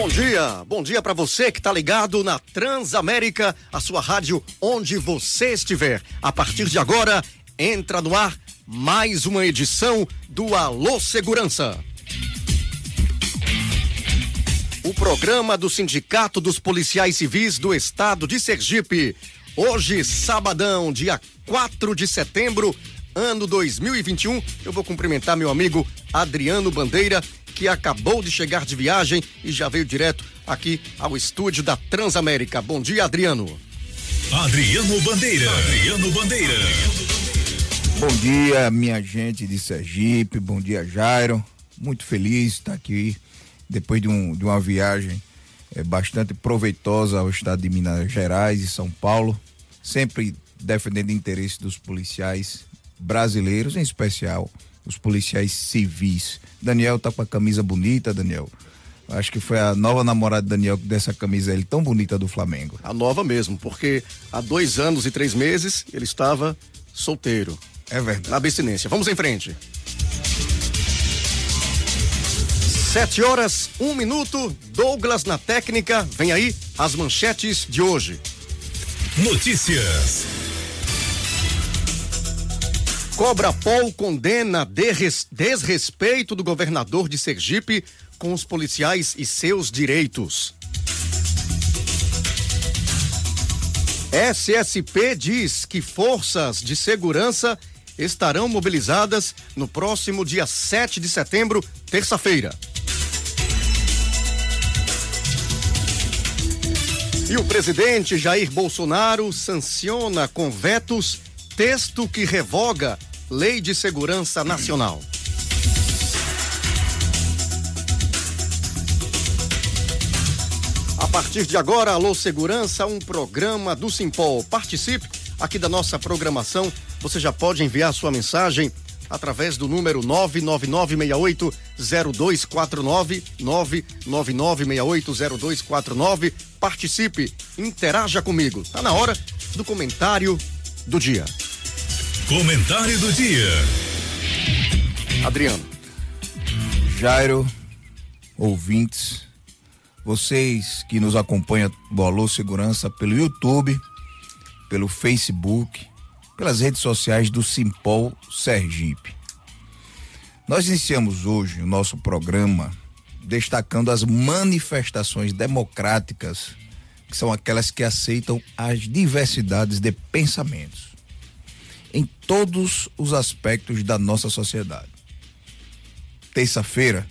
Bom dia, bom dia para você que está ligado na Transamérica, a sua rádio onde você estiver. A partir de agora, entra no ar mais uma edição do Alô Segurança. O programa do Sindicato dos Policiais Civis do Estado de Sergipe. Hoje, sabadão, dia 4 de setembro, ano 2021. Eu vou cumprimentar meu amigo Adriano Bandeira que acabou de chegar de viagem e já veio direto aqui ao estúdio da Transamérica. Bom dia, Adriano. Adriano Bandeira. Adriano Bandeira. Bom dia, minha gente de Sergipe. Bom dia, Jairo. Muito feliz de estar aqui depois de, um, de uma viagem é, bastante proveitosa ao estado de Minas Gerais e São Paulo. Sempre defendendo o interesse dos policiais brasileiros, em especial os policiais civis. Daniel tá com a camisa bonita, Daniel. Acho que foi a nova namorada de Daniel que deu essa camisa ele tão bonita do Flamengo. A nova mesmo, porque há dois anos e três meses ele estava solteiro. É verdade. Na abstinência. Vamos em frente. Sete horas, um minuto. Douglas na técnica. Vem aí as manchetes de hoje. Notícias. Cobra Pol condena desrespeito do governador de Sergipe com os policiais e seus direitos. SSP diz que forças de segurança estarão mobilizadas no próximo dia 7 de setembro, terça-feira. E o presidente Jair Bolsonaro sanciona com vetos texto que revoga Lei de Segurança Nacional. A partir de agora, Alô Segurança, um programa do Simpol. Participe aqui da nossa programação. Você já pode enviar sua mensagem através do número 999680249 999680249. Participe, interaja comigo. Tá na hora do comentário do dia. Comentário do dia. Adriano. Jairo, ouvintes, vocês que nos acompanham do Alô Segurança pelo YouTube, pelo Facebook, pelas redes sociais do Simpol Sergipe. Nós iniciamos hoje o nosso programa destacando as manifestações democráticas, que são aquelas que aceitam as diversidades de pensamentos todos os aspectos da nossa sociedade. Terça-feira,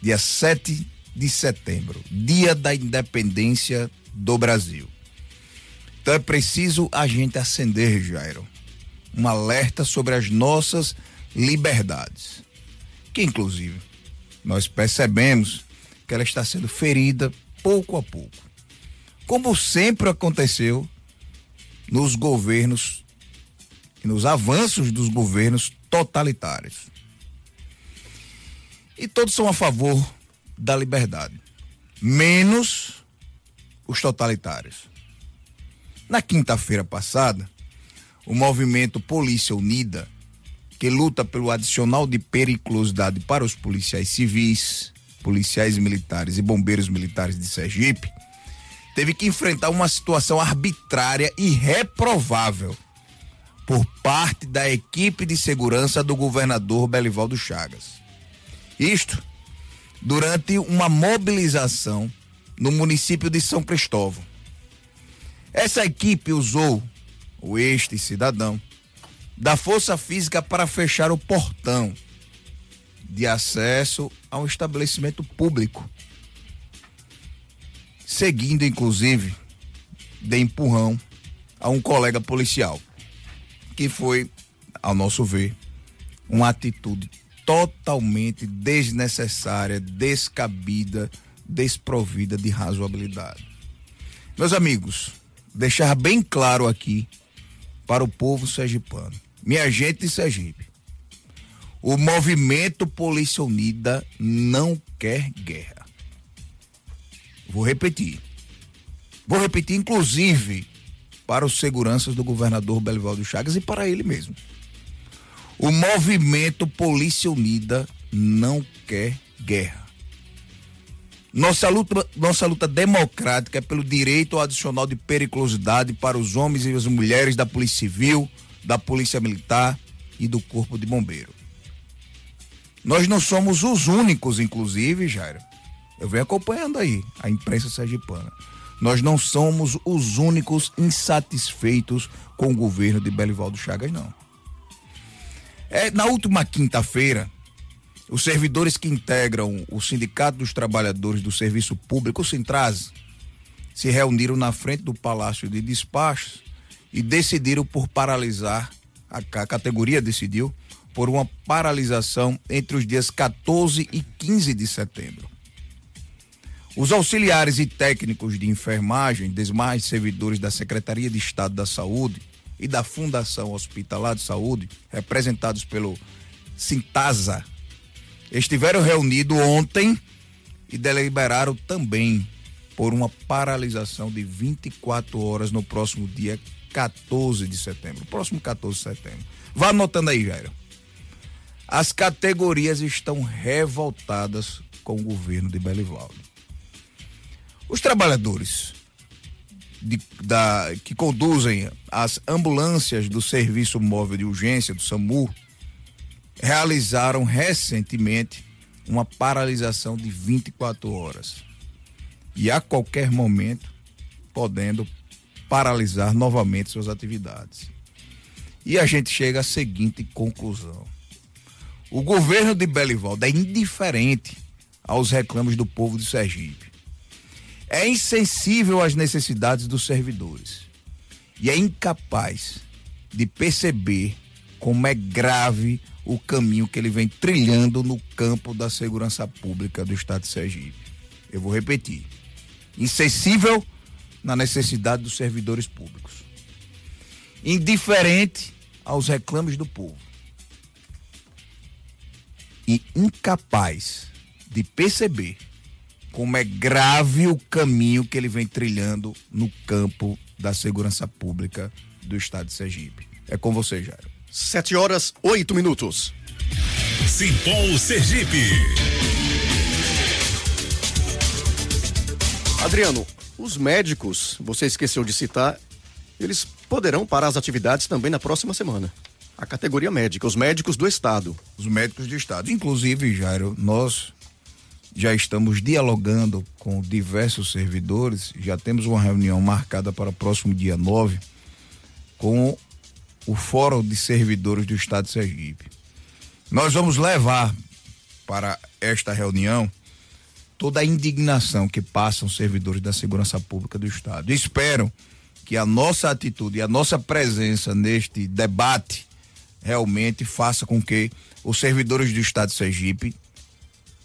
dia 7 de setembro, dia da independência do Brasil. Então é preciso a gente acender, Jairo, um alerta sobre as nossas liberdades, que inclusive nós percebemos que ela está sendo ferida pouco a pouco, como sempre aconteceu nos governos e nos avanços dos governos totalitários. E todos são a favor da liberdade, menos os totalitários. Na quinta-feira passada, o movimento Polícia Unida, que luta pelo adicional de periculosidade para os policiais civis, policiais militares e bombeiros militares de Sergipe, teve que enfrentar uma situação arbitrária e reprovável por parte da equipe de segurança do governador Belivaldo Chagas. Isto durante uma mobilização no município de São Cristóvão. Essa equipe usou o este cidadão da força física para fechar o portão de acesso a um estabelecimento público, seguindo inclusive de empurrão a um colega policial que foi, ao nosso ver, uma atitude totalmente desnecessária, descabida desprovida de razoabilidade. Meus amigos, deixar bem claro aqui para o povo sergipano, minha gente de Sergipe, o movimento Polícia Unida não quer guerra. Vou repetir. Vou repetir, inclusive, para os seguranças do governador Belivaldo Chagas e para ele mesmo. O movimento Polícia Unida não quer guerra. Nossa luta, nossa luta democrática é pelo direito adicional de periculosidade para os homens e as mulheres da Polícia Civil, da Polícia Militar e do Corpo de Bombeiro. Nós não somos os únicos, inclusive, Jairo. Eu venho acompanhando aí a imprensa sergipana. Nós não somos os únicos insatisfeitos com o governo de Belivaldo Chagas, não. É, na última quinta-feira, os servidores que integram o Sindicato dos Trabalhadores do Serviço Público, o Sintraz, se reuniram na frente do Palácio de Despachos e decidiram por paralisar, a, a categoria decidiu, por uma paralisação entre os dias 14 e 15 de setembro. Os auxiliares e técnicos de enfermagem, demais servidores da Secretaria de Estado da Saúde e da Fundação Hospitalar de Saúde, representados pelo Sintasa, estiveram reunidos ontem e deliberaram também por uma paralisação de 24 horas no próximo dia 14 de setembro. Próximo 14 de setembro. Vá anotando aí, Jairo. As categorias estão revoltadas com o governo de Belivaldo. Os trabalhadores de, da, que conduzem as ambulâncias do Serviço Móvel de Urgência, do SAMU, realizaram recentemente uma paralisação de 24 horas. E a qualquer momento, podendo paralisar novamente suas atividades. E a gente chega à seguinte conclusão: o governo de Belivaldo é indiferente aos reclamos do povo de Sergipe. É insensível às necessidades dos servidores. E é incapaz de perceber como é grave o caminho que ele vem trilhando no campo da segurança pública do estado de Sergipe. Eu vou repetir. Insensível na necessidade dos servidores públicos. Indiferente aos reclames do povo. E incapaz de perceber como é grave o caminho que ele vem trilhando no campo da segurança pública do estado de Sergipe. É com você, Jairo. Sete horas, oito minutos. Simpol Sergipe. Adriano, os médicos, você esqueceu de citar, eles poderão parar as atividades também na próxima semana. A categoria médica, os médicos do Estado. Os médicos do Estado. Inclusive, Jairo, nós já estamos dialogando com diversos servidores, já temos uma reunião marcada para o próximo dia 9 com o Fórum de Servidores do Estado de Sergipe. Nós vamos levar para esta reunião toda a indignação que passam os servidores da segurança pública do Estado. Espero que a nossa atitude e a nossa presença neste debate realmente faça com que os servidores do Estado de Sergipe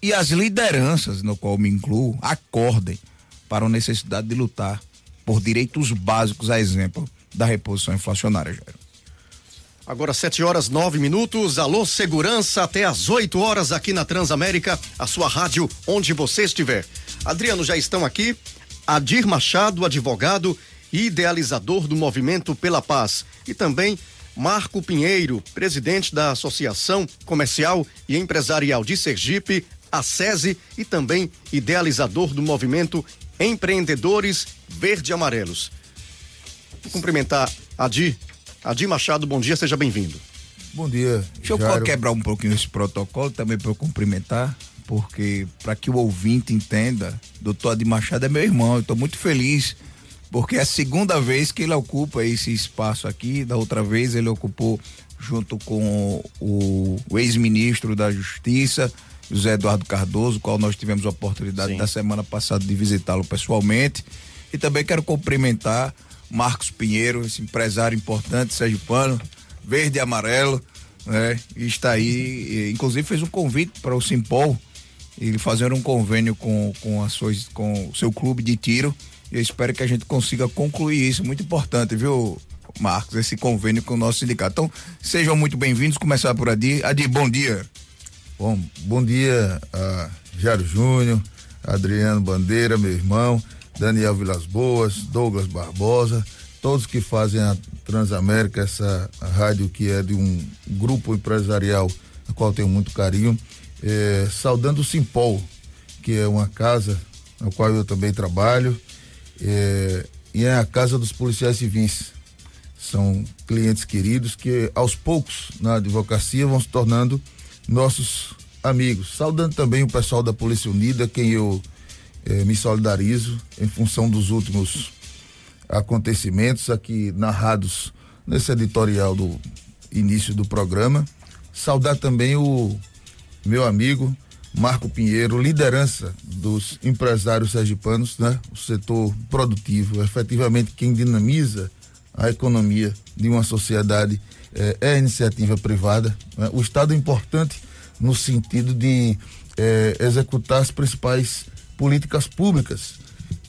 e as lideranças, no qual me incluo, acordem para a necessidade de lutar por direitos básicos, a exemplo da reposição inflacionária, Jair. Agora 7 horas 9 minutos. Alô, segurança até às 8 horas aqui na Transamérica, a sua rádio onde você estiver. Adriano, já estão aqui. Adir Machado, advogado e idealizador do Movimento pela Paz. E também Marco Pinheiro, presidente da Associação Comercial e Empresarial de Sergipe, a SESI, e também idealizador do movimento Empreendedores Verde Amarelos. Vou cumprimentar Adir Adir Machado, bom dia, seja bem-vindo. Bom dia. Deixa Jairo. eu quebrar um pouquinho esse protocolo também para eu cumprimentar, porque para que o ouvinte entenda, doutor Adir Machado é meu irmão, eu estou muito feliz, porque é a segunda vez que ele ocupa esse espaço aqui, da outra vez ele ocupou junto com o, o ex-ministro da Justiça, José Eduardo Cardoso, qual nós tivemos a oportunidade Sim. da semana passada de visitá-lo pessoalmente. E também quero cumprimentar Marcos Pinheiro, esse empresário importante, Sérgio Pano, verde e amarelo, né? E está aí, e, inclusive fez um convite para o Simpol e fazer um convênio com, com, a suas, com o seu clube de tiro. Eu espero que a gente consiga concluir isso. Muito importante, viu, Marcos, esse convênio com o nosso sindicato. Então, sejam muito bem-vindos. Começar por Adi. Adi, bom dia. Bom, bom dia a Jairo Júnior, Adriano Bandeira, meu irmão, Daniel Vilas Boas, Douglas Barbosa, todos que fazem a Transamérica, essa rádio que é de um grupo empresarial a qual tenho muito carinho, é, saudando o Simpol, que é uma casa na qual eu também trabalho, é, e é a casa dos policiais civis. São clientes queridos que aos poucos na advocacia vão se tornando nossos amigos. Saudando também o pessoal da Polícia Unida, quem eu eh, me solidarizo em função dos últimos acontecimentos aqui narrados nesse editorial do início do programa. Saudar também o meu amigo Marco Pinheiro, liderança dos empresários sergipanos, né? O setor produtivo, efetivamente quem dinamiza a economia de uma sociedade eh, é a iniciativa privada. Né? O Estado é importante no sentido de eh, executar as principais políticas públicas.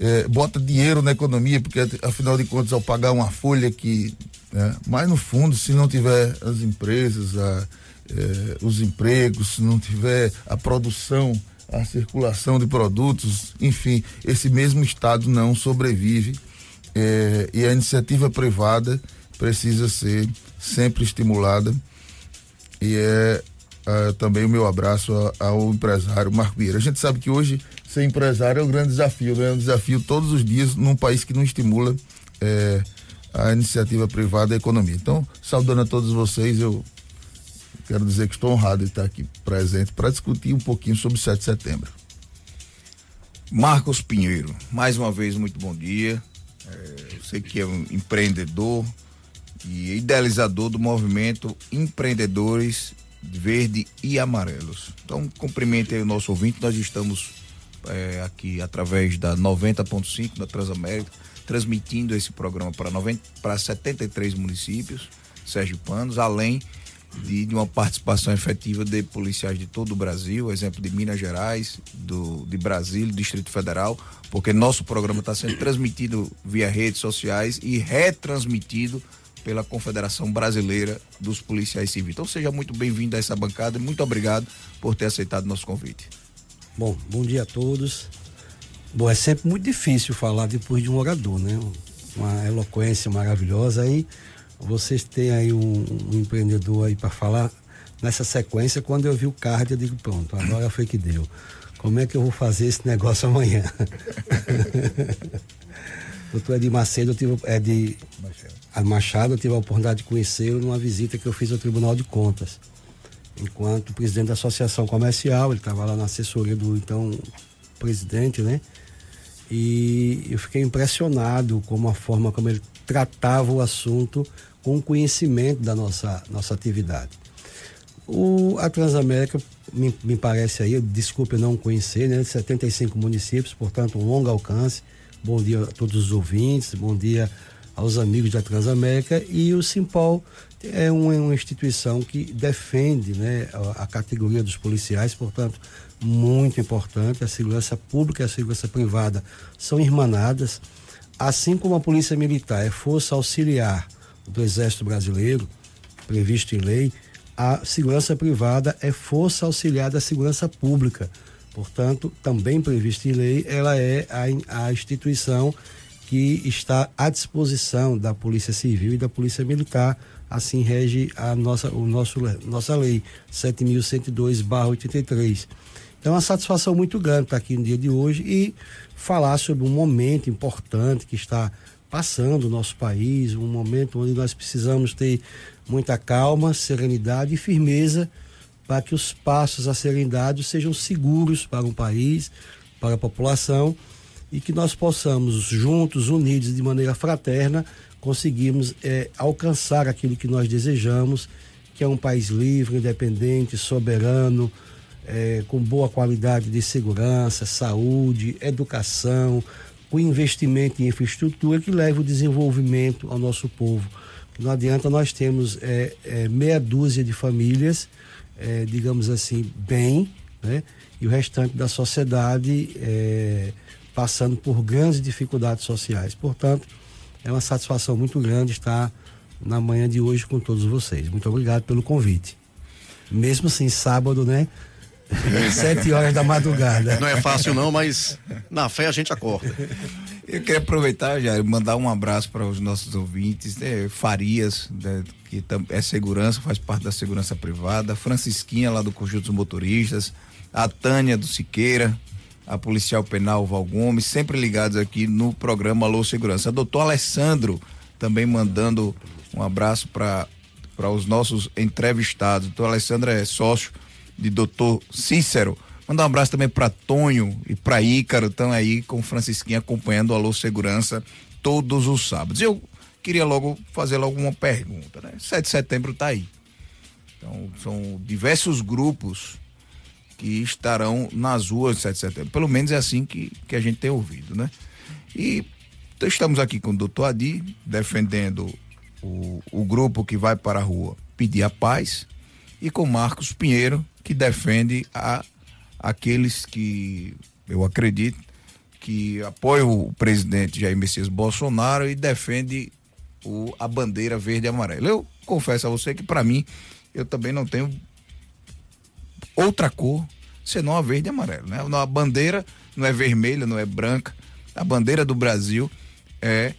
É, bota dinheiro na economia, porque afinal de contas, ao pagar uma folha que. Né, mas no fundo, se não tiver as empresas, a, é, os empregos, se não tiver a produção, a circulação de produtos, enfim, esse mesmo Estado não sobrevive. É, e a iniciativa privada precisa ser sempre estimulada. E é uh, também o meu abraço ao empresário Marco Vieira. A gente sabe que hoje ser empresário é um grande desafio, né? é um desafio todos os dias num país que não estimula é, a iniciativa privada e a economia. Então, saudando a todos vocês, eu quero dizer que estou honrado de estar aqui presente para discutir um pouquinho sobre o 7 de setembro. Marcos Pinheiro, mais uma vez, muito bom dia. É, eu sei que é um empreendedor e idealizador do movimento Empreendedores verde e amarelos. Então, cumprimente aí o nosso ouvinte, nós estamos é, aqui através da 90.5 da Transamérica, transmitindo esse programa para, 90, para 73 municípios sergipanos, além de, de, uma participação efetiva de policiais de todo o Brasil, exemplo de Minas Gerais, do, de Brasília, Distrito Federal, porque nosso programa está sendo transmitido via redes sociais e retransmitido pela Confederação Brasileira dos Policiais Civis. Então seja muito bem-vindo a essa bancada e muito obrigado por ter aceitado nosso convite. Bom, bom dia a todos. Bom, é sempre muito difícil falar depois de um orador, né? Uma eloquência maravilhosa aí. Vocês têm aí um, um empreendedor aí para falar nessa sequência. Quando eu vi o card, eu digo, pronto, agora foi que deu. Como é que eu vou fazer esse negócio amanhã? Doutor Edir Macedo, eu tive, é de a Machado, eu tive a oportunidade de conhecê-lo numa visita que eu fiz ao Tribunal de Contas. Enquanto presidente da Associação Comercial, ele estava lá na assessoria do então presidente, né? E eu fiquei impressionado com a forma como ele tratava o assunto com conhecimento da nossa, nossa atividade. O, a Transamérica, me, me parece aí, desculpe não conhecer, né? 75 municípios, portanto, um longo alcance. Bom dia a todos os ouvintes, bom dia aos amigos da Transamérica e o Simpol é uma, uma instituição que defende né, a, a, categoria dos policiais, portanto, muito importante. A segurança pública e a segurança privada são irmanadas, assim como a Polícia Militar é força auxiliar do Exército Brasileiro, previsto em lei, a segurança privada é força auxiliar da segurança pública. Portanto, também previsto em lei, ela é a, a instituição que está à disposição da Polícia Civil e da Polícia Militar. Assim rege a nossa, o nosso, nossa lei 7.102/83. Então, é uma satisfação muito grande estar aqui no dia de hoje e falar sobre um momento importante que está passando o nosso país, um momento onde nós precisamos ter muita calma, serenidade e firmeza para que os passos a serem dados sejam seguros para um país, para a população e que nós possamos, juntos, unidos, de maneira fraterna, conseguirmos é, alcançar aquilo que nós desejamos, que é um país livre, independente, soberano, é, com boa qualidade de segurança, saúde, educação, com investimento em infraestrutura que leve o desenvolvimento ao nosso povo. Não adianta nós termos é, é, meia dúzia de famílias, é, digamos assim, bem, né? e o restante da sociedade é, passando por grandes dificuldades sociais. Portanto, é uma satisfação muito grande estar na manhã de hoje com todos vocês. Muito obrigado pelo convite. Mesmo assim, sábado, né? Sete horas da madrugada. Não é fácil não, mas na fé a gente acorda. Eu queria aproveitar, já mandar um abraço para os nossos ouvintes, né? Farias, né? que é segurança, faz parte da segurança privada, Francisquinha lá do Conjunto dos Motoristas, a Tânia do Siqueira, a policial penal Val Gomes, sempre ligados aqui no programa Alô Segurança. Doutor Alessandro também mandando um abraço para os nossos entrevistados. Doutor Alessandro é sócio de doutor Cícero. Mandar um abraço também para Tonho e para Ícaro, estão aí com Francisquinha acompanhando o Alô Segurança todos os sábados. Eu queria logo fazer logo uma pergunta, né? 7 de setembro está aí. Então, são diversos grupos que estarão nas ruas de 7 de setembro. Pelo menos é assim que, que a gente tem ouvido, né? E então, estamos aqui com o doutor Adi, defendendo o, o grupo que vai para a rua pedir a paz, e com Marcos Pinheiro, que defende a aqueles que eu acredito que apoiam o presidente Jair Messias Bolsonaro e defende o, a bandeira verde e amarela. Eu confesso a você que para mim eu também não tenho outra cor senão a verde e amarela, né? A bandeira não é vermelha, não é branca. A bandeira do Brasil é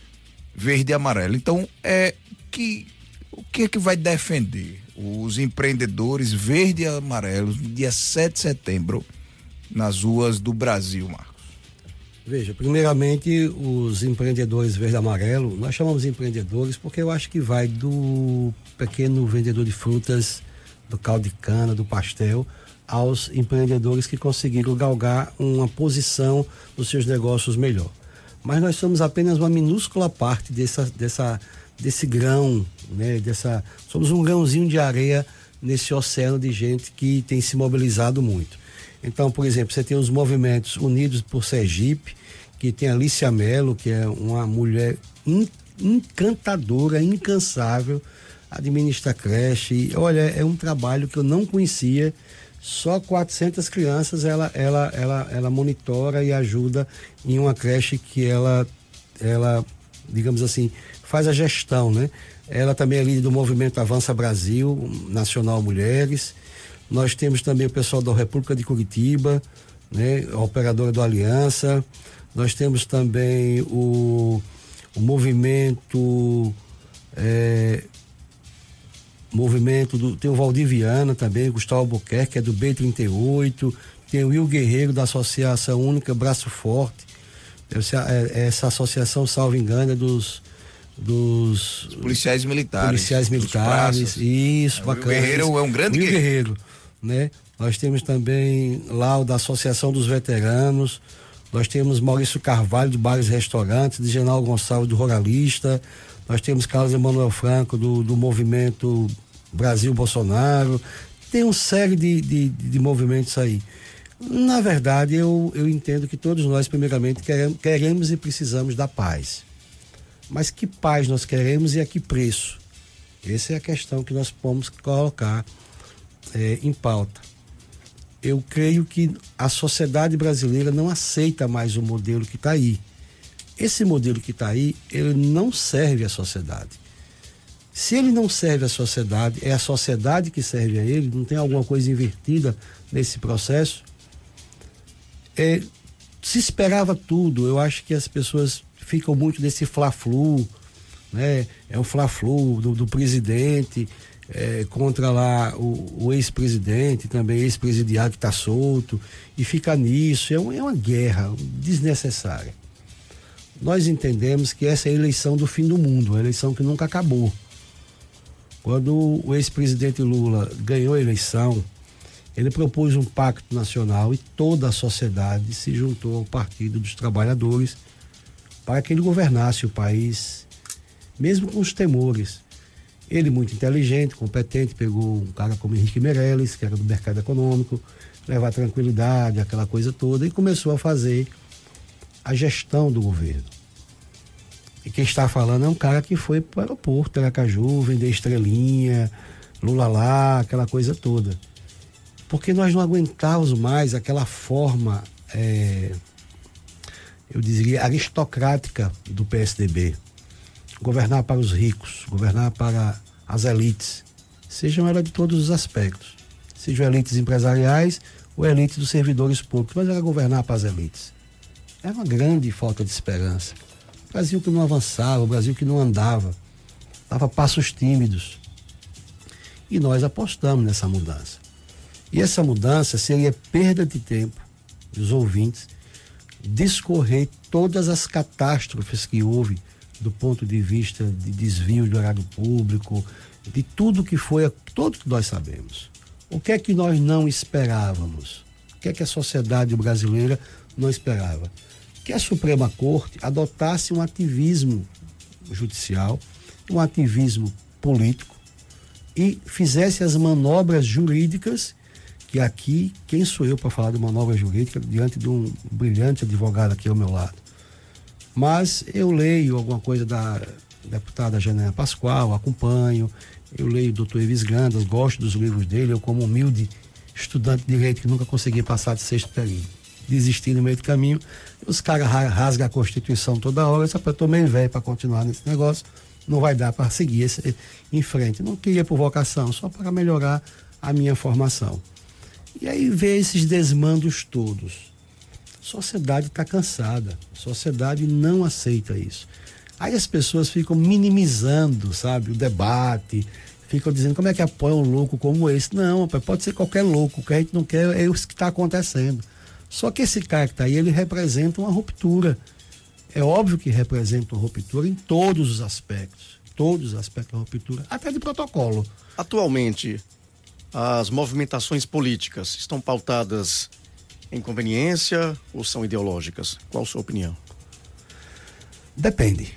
verde e amarela. Então, é que o que é que vai defender os empreendedores verde e amarelos no dia 7 de setembro nas ruas do Brasil, Marcos? Veja, primeiramente, os empreendedores verde e amarelo, nós chamamos de empreendedores porque eu acho que vai do pequeno vendedor de frutas, do caldo de cana, do pastel, aos empreendedores que conseguiram galgar uma posição nos seus negócios melhor. Mas nós somos apenas uma minúscula parte dessa, dessa desse grão, né? Dessa, somos um grãozinho de areia nesse oceano de gente que tem se mobilizado muito. Então, por exemplo, você tem os movimentos Unidos por Sergipe, que tem Alicia Mello, que é uma mulher encantadora, incansável, administra creche. Olha, é um trabalho que eu não conhecia. Só 400 crianças ela, ela, ela, ela monitora e ajuda em uma creche que ela, ela, digamos assim, faz a gestão, né? Ela também é líder do movimento Avança Brasil, Nacional Mulheres. Nós temos também o pessoal da República de Curitiba, né? Operadora do Aliança. Nós temos também o, o movimento. É, movimento do. Tem o Valdiviana também, Gustavo Albuquerque, que é do B38. Tem o Will Guerreiro, da Associação Única Braço Forte. Essa, é, essa associação, salvo engano, é dos dos Os policiais militares. Policiais militares, isso, é, bacana. O Guerreiro é um grande guerreiro. né? Nós temos também lá o da Associação dos Veteranos, nós temos Maurício Carvalho do Bares e Restaurantes, de General Gonçalves do Ruralista, nós temos Carlos Emanuel Franco do, do movimento Brasil Bolsonaro, tem uma série de, de, de movimentos aí. Na verdade, eu, eu entendo que todos nós, primeiramente, queremos, queremos e precisamos da paz. Mas que paz nós queremos e a que preço? Essa é a questão que nós vamos colocar é, em pauta. Eu creio que a sociedade brasileira não aceita mais o modelo que está aí. Esse modelo que está aí, ele não serve à sociedade. Se ele não serve à sociedade, é a sociedade que serve a ele, não tem alguma coisa invertida nesse processo. É, se esperava tudo, eu acho que as pessoas ficam muito desse fla-flu, né? É o fla-flu do, do, presidente é, contra lá o, o ex-presidente, também ex-presidiário que está solto, e fica nisso. É, um, é uma guerra desnecessária. Nós entendemos que essa é a eleição do fim do mundo, a eleição que nunca acabou. Quando o ex-presidente Lula ganhou a eleição, ele propôs um pacto nacional e toda a sociedade se juntou ao Partido dos Trabalhadores para que ele governasse o país, mesmo com os temores. Ele, muito inteligente, competente, pegou um cara como Henrique Meirelles, que era do mercado econômico, levar tranquilidade, aquela coisa toda, e começou a fazer a gestão do governo. E quem está falando é um cara que foi para o aeroporto, Aracaju, vender estrelinha, Lula lá, aquela coisa toda. porque nós não aguentávamos mais aquela forma, é, eu diria, aristocrática do PSDB. Governar para os ricos, governar para as elites, sejam elas de todos os aspectos, sejam elites empresariais ou elites dos servidores públicos, mas era governar para as elites. Era uma grande falta de esperança. O Brasil que não avançava, o Brasil que não andava, dava passos tímidos. E nós apostamos nessa mudança. E essa mudança seria perda de tempo dos ouvintes discorrer todas as catástrofes que houve do ponto de vista de desvio de horário público, de tudo que foi, tudo que nós sabemos. O que é que nós não esperávamos? O que é que a sociedade brasileira não esperava? Que a Suprema Corte adotasse um ativismo judicial, um ativismo político e fizesse as manobras jurídicas que aqui, quem sou eu para falar de manobra jurídica diante de um brilhante advogado aqui ao meu lado? Mas eu leio alguma coisa da deputada Janela Pascoal, acompanho, eu leio o doutor Evis Grandas, gosto dos livros dele, eu como humilde estudante de direito que nunca consegui passar de sexto período. Desisti no meio do caminho, os caras rasgam a Constituição toda hora, só para tomar velho para continuar nesse negócio, não vai dar para seguir esse, em frente. Não queria por vocação, só para melhorar a minha formação. E aí vê esses desmandos todos. Sociedade está cansada, sociedade não aceita isso. Aí as pessoas ficam minimizando, sabe, o debate, ficam dizendo como é que apoia um louco como esse. Não, pode ser qualquer louco, o que a gente não quer é isso que está acontecendo. Só que esse cara que está aí, ele representa uma ruptura. É óbvio que representa uma ruptura em todos os aspectos. Todos os aspectos da ruptura, até de protocolo. Atualmente, as movimentações políticas estão pautadas em conveniência ou são ideológicas? Qual a sua opinião? Depende.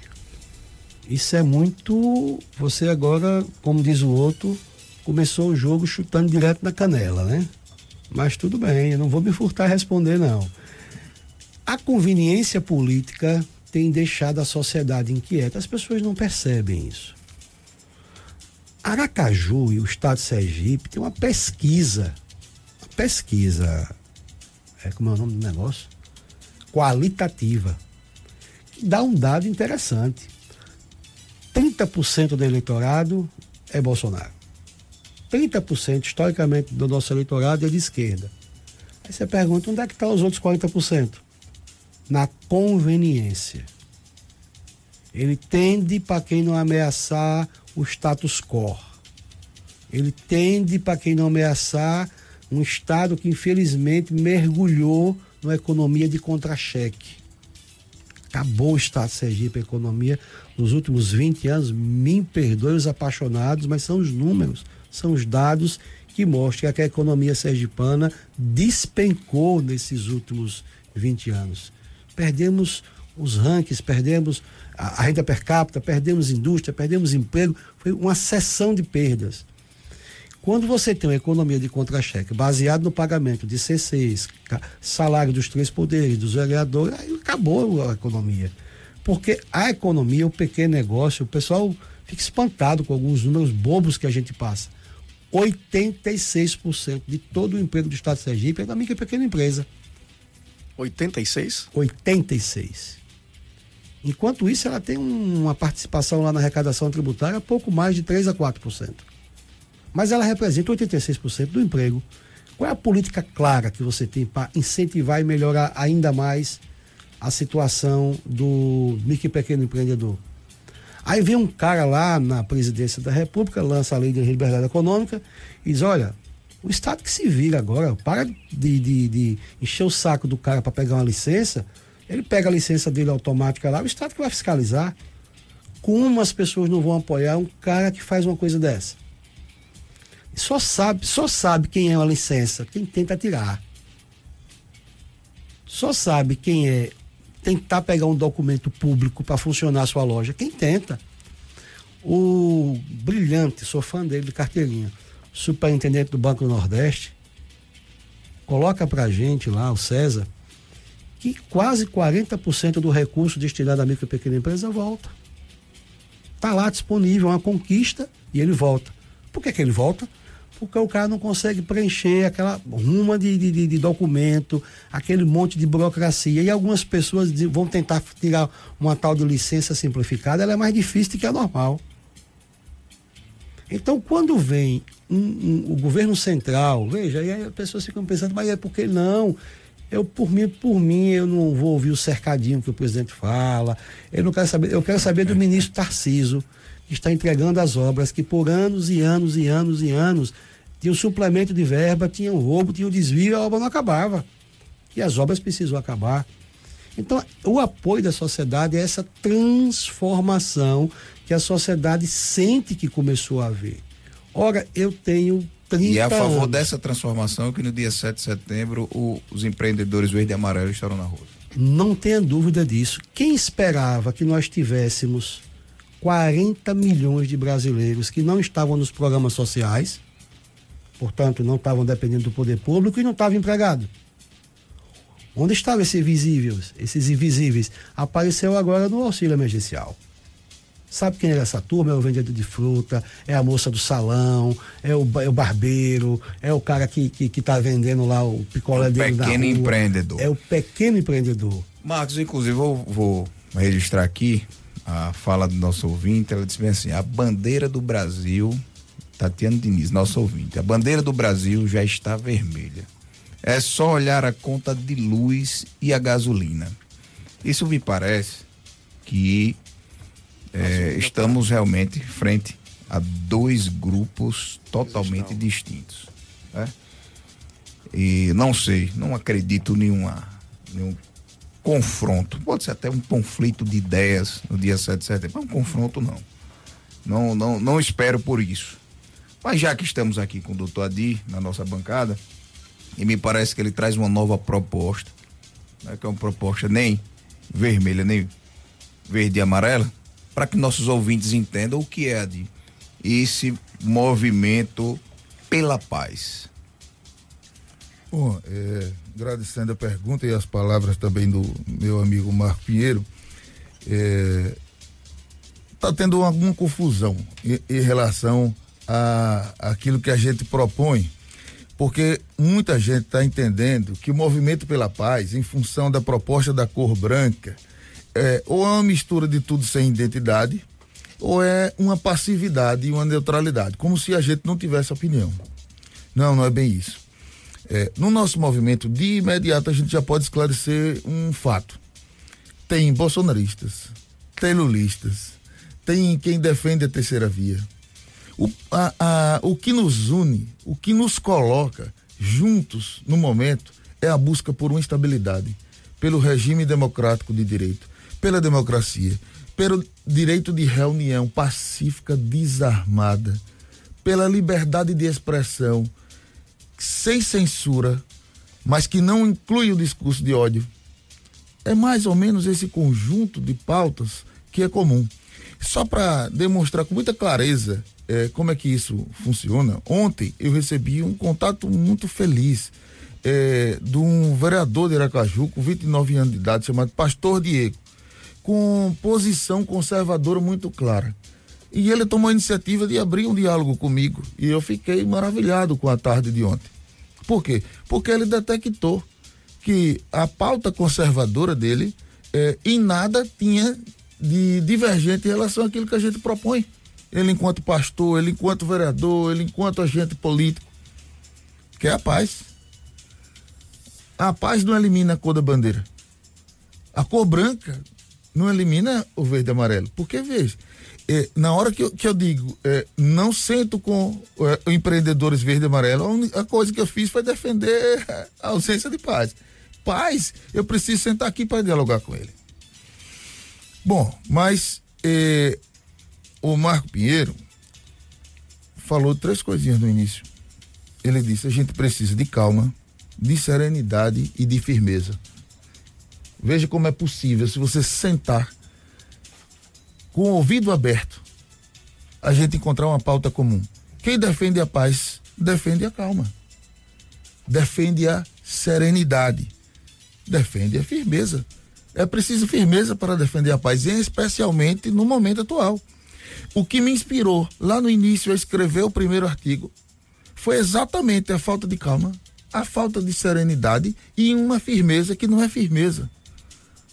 Isso é muito. Você agora, como diz o outro, começou o jogo chutando direto na canela, né? Mas tudo bem, eu não vou me furtar a responder, não. A conveniência política tem deixado a sociedade inquieta. As pessoas não percebem isso. Aracaju e o estado de Sergipe tem uma pesquisa, uma pesquisa, é como é o nome do negócio? Qualitativa, que dá um dado interessante 30% do eleitorado é Bolsonaro. 30% historicamente do nosso eleitorado é de esquerda. Aí você pergunta onde é que estão tá os outros 40%? Na conveniência. Ele tende para quem não ameaçar o status quo. Ele tende para quem não ameaçar um Estado que infelizmente mergulhou numa economia de contra-cheque. Acabou o Estado de Sergipe, a economia nos últimos 20 anos, me perdoe os apaixonados, mas são os números, são os dados que mostram que a economia sergipana despencou nesses últimos 20 anos. Perdemos os rankings, perdemos a, renda per capita, perdemos indústria, perdemos emprego, foi uma sessão de perdas. Quando você tem uma economia de contra-cheque baseado no pagamento de CCs, salário dos três poderes, dos vereadores, aí acabou a economia. Porque a economia, o pequeno negócio, o pessoal fica espantado com alguns números bobos que a gente passa. 86% de todo o emprego do Estado de Sergipe é da micro e pequena empresa. 86? 86. Enquanto isso, ela tem uma participação lá na arrecadação tributária pouco mais de 3 a 4%. Mas ela representa 86% do emprego. Qual é a política clara que você tem para incentivar e melhorar ainda mais a situação do micro e pequeno empreendedor. Aí vem um cara lá na presidência da República, lança a lei de liberdade econômica e diz: olha, o Estado que se vira agora, para de, de, de encher o saco do cara para pegar uma licença, ele pega a licença dele automática lá, o Estado que vai fiscalizar. Como as pessoas não vão apoiar um cara que faz uma coisa dessa? Só sabe, só sabe quem é uma licença, quem tenta tirar. Só sabe quem é tentar pegar um documento público para funcionar a sua loja. Quem tenta? O brilhante, sou fã dele de carteirinha, superintendente do Banco do Nordeste, coloca para gente lá, o César, que quase 40% do recurso destinado à micro e pequena empresa volta. Está lá disponível, é uma conquista e ele volta. Por que, que ele volta? porque o cara não consegue preencher aquela ruma de, de, de, documento, aquele monte de burocracia. E algumas pessoas vão tentar tirar uma tal de licença simplificada, ela é mais difícil do que a normal. Então, quando vem um, um, o governo central, veja, aí as pessoas ficam pensando, mas é porque não? Eu, por mim, por mim, eu não vou ouvir o cercadinho que o presidente fala. Eu não quero saber, eu quero saber do ministro Tarciso, que está entregando as obras, que por anos e anos e anos e anos tinha um suplemento de verba, tinha um roubo, tinha um desvio a obra não acabava. E as obras precisam acabar. Então, o apoio da sociedade é essa transformação que a sociedade sente que começou a haver. Ora, eu tenho 30 E é a favor anos. dessa transformação que no dia 7 de setembro o, os empreendedores verde e amarelo estarão na rua. Não tenha dúvida disso. Quem esperava que nós tivéssemos 40 milhões de brasileiros que não estavam nos programas sociais, portanto, não estavam dependendo do poder público e não estavam empregados? Onde estavam esses visíveis, esses invisíveis? Apareceu agora no auxílio emergencial. Sabe quem é essa turma? É o vendedor de fruta, é a moça do salão, é o, é o barbeiro, é o cara que, que, que tá vendendo lá o picolé O dele na pequeno rua. empreendedor. É o pequeno empreendedor. Marcos, inclusive, eu vou registrar aqui a fala do nosso ouvinte. Ela disse bem assim: a bandeira do Brasil, Tatiana Diniz, nosso ouvinte, a bandeira do Brasil já está vermelha. É só olhar a conta de luz e a gasolina. Isso me parece que é, estamos realmente frente a dois grupos totalmente distintos. né? E não sei, não acredito em nenhuma, nenhum confronto. Pode ser até um conflito de ideias no dia 7 de setembro, mas um confronto não. Não, não, não espero por isso. Mas já que estamos aqui com o doutor Adi na nossa bancada, e me parece que ele traz uma nova proposta, né, que é uma proposta nem vermelha, nem verde e amarela, para que nossos ouvintes entendam o que é Adi, esse movimento pela paz. Bom, é, agradecendo a pergunta e as palavras também do meu amigo Marco Pinheiro, está tendo alguma confusão em, em relação a aquilo que a gente propõe, porque muita gente está entendendo que o movimento pela paz, em função da proposta da cor branca, é, ou é uma mistura de tudo sem identidade, ou é uma passividade e uma neutralidade, como se a gente não tivesse opinião. Não, não é bem isso. É, no nosso movimento, de imediato, a gente já pode esclarecer um fato. Tem bolsonaristas, tem lulistas, tem quem defende a terceira via. O, a, a, o que nos une, o que nos coloca juntos no momento é a busca por uma estabilidade, pelo regime democrático de direito, pela democracia, pelo direito de reunião pacífica, desarmada, pela liberdade de expressão, sem censura, mas que não inclui o discurso de ódio. É mais ou menos esse conjunto de pautas que é comum. Só para demonstrar com muita clareza é, como é que isso funciona, ontem eu recebi um contato muito feliz é, de um vereador de Aracaju com 29 anos de idade, chamado Pastor Diego, com posição conservadora muito clara. E ele tomou a iniciativa de abrir um diálogo comigo. E eu fiquei maravilhado com a tarde de ontem. Por quê? Porque ele detectou que a pauta conservadora dele eh, em nada tinha de divergente em relação àquilo que a gente propõe. Ele enquanto pastor, ele enquanto vereador, ele enquanto agente político. Que é a paz. A paz não elimina a cor da bandeira. A cor branca não elimina o verde e amarelo. Porque, veja, é, na hora que eu, que eu digo, é, não sento com é, empreendedores verde e amarelo, a, única coisa que eu fiz foi defender a ausência de paz. Paz, eu preciso sentar aqui para dialogar com ele. Bom, mas o Marco Pinheiro falou três coisinhas no início. Ele disse: a gente precisa de calma, de serenidade e de firmeza. Veja como é possível se você sentar com o ouvido aberto, a gente encontrar uma pauta comum. Quem defende a paz, defende a calma. Defende a serenidade. Defende a firmeza. É preciso firmeza para defender a paz, e especialmente no momento atual. O que me inspirou lá no início a escrever o primeiro artigo foi exatamente a falta de calma, a falta de serenidade e uma firmeza que não é firmeza.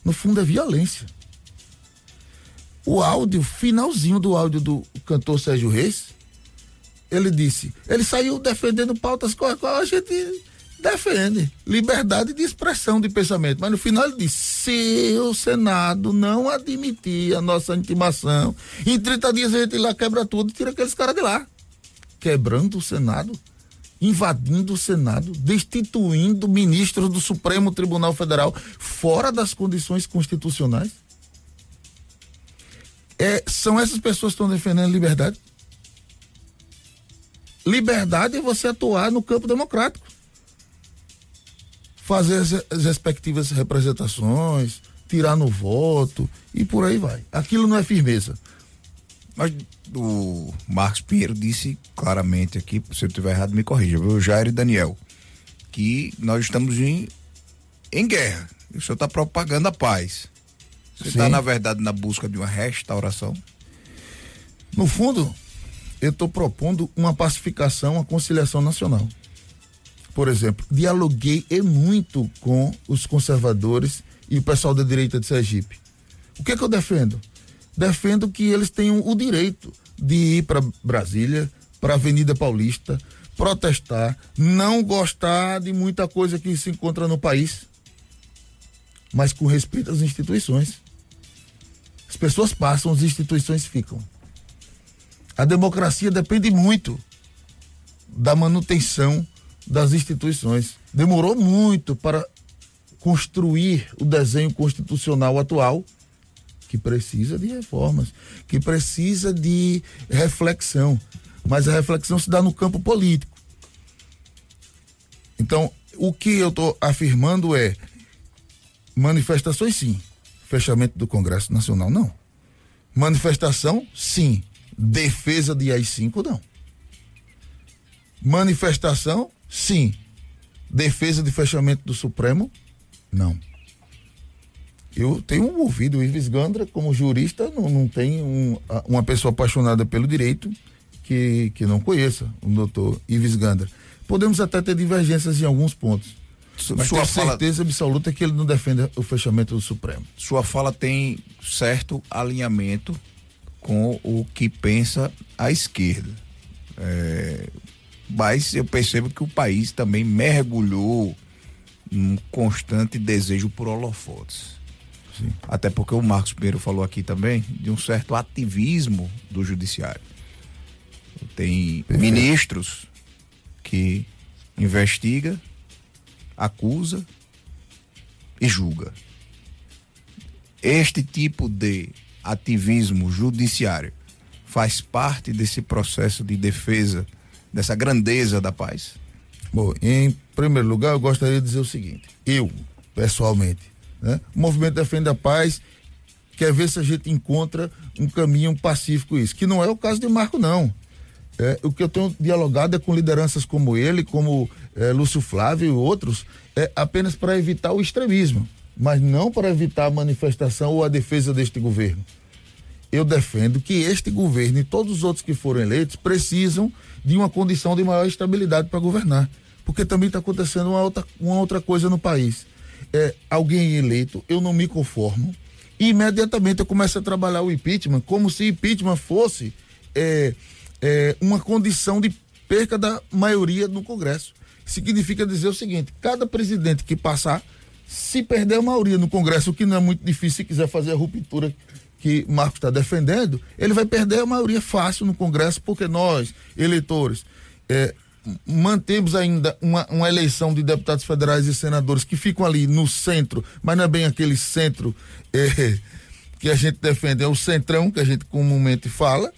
No fundo é violência. O áudio, finalzinho do áudio do cantor Sérgio Reis, ele disse, ele saiu defendendo pautas com a qual a gente defende liberdade de expressão de pensamento, mas no final ele disse: se o Senado não admitir a nossa intimação, em 30 dias a gente lá quebra tudo e tira aqueles caras de lá. Quebrando o Senado, invadindo o Senado, destituindo ministros do Supremo Tribunal Federal fora das condições constitucionais. É, são essas pessoas que estão defendendo liberdade? Liberdade é você atuar no campo democrático fazer as, as respectivas representações, tirar no voto e por aí vai. Aquilo não é firmeza. Mas o Marcos Pinheiro disse claramente aqui, se eu estiver errado, me corrija, viu? Jair e Daniel, que nós estamos em, em guerra. O senhor está propagando a paz. Você está, na verdade, na busca de uma restauração? No fundo, eu estou propondo uma pacificação, uma conciliação nacional por exemplo, dialoguei e muito com os conservadores e o pessoal da direita de Sergipe. O que é que eu defendo? Defendo que eles tenham o direito de ir para Brasília, para a Avenida Paulista, protestar, não gostar de muita coisa que se encontra no país, mas com respeito às instituições. As pessoas passam, as instituições ficam. A democracia depende muito da manutenção das instituições. Demorou muito para construir o desenho constitucional atual, que precisa de reformas, que precisa de reflexão. Mas a reflexão se dá no campo político. Então, o que eu estou afirmando é manifestações sim, fechamento do Congresso Nacional não. Manifestação sim, defesa de AI-5 não. Manifestação Sim. Defesa de fechamento do Supremo? Não. Eu tenho ouvido o Ives Gandra como jurista, não, não tem um, uma pessoa apaixonada pelo direito que, que não conheça o doutor Ives Gandra. Podemos até ter divergências em alguns pontos. Mas Sua tenho fala... certeza absoluta que ele não defende o fechamento do Supremo. Sua fala tem certo alinhamento com o que pensa a esquerda. É, mas eu percebo que o país também mergulhou num constante desejo por holofotes. Sim. Até porque o Marcos Pinheiro falou aqui também de um certo ativismo do judiciário. Tem Perfeito. ministros que investiga, acusa e julga. Este tipo de ativismo judiciário faz parte desse processo de defesa dessa grandeza da paz? Bom, em primeiro lugar, eu gostaria de dizer o seguinte: eu, pessoalmente, né, o movimento Defende a Paz quer ver se a gente encontra um caminho pacífico isso, que não é o caso de Marco, não. É, o que eu tenho dialogado é com lideranças como ele, como é, Lúcio Flávio e outros, é apenas para evitar o extremismo, mas não para evitar a manifestação ou a defesa deste governo. Eu defendo que este governo e todos os outros que foram eleitos precisam de uma condição de maior estabilidade para governar. Porque também está acontecendo uma outra, uma outra coisa no país. É, alguém eleito, eu não me conformo, e imediatamente eu começo a trabalhar o impeachment como se impeachment fosse é, é, uma condição de perca da maioria no Congresso. Significa dizer o seguinte: cada presidente que passar, se perder a maioria no Congresso, o que não é muito difícil se quiser fazer a ruptura que Marcos está defendendo, ele vai perder a maioria fácil no Congresso, porque nós, eleitores, é, mantemos ainda uma, uma, eleição de deputados federais e senadores que ficam ali no centro, mas não é bem aquele centro é, que a gente defende, é o centrão que a gente comumente fala,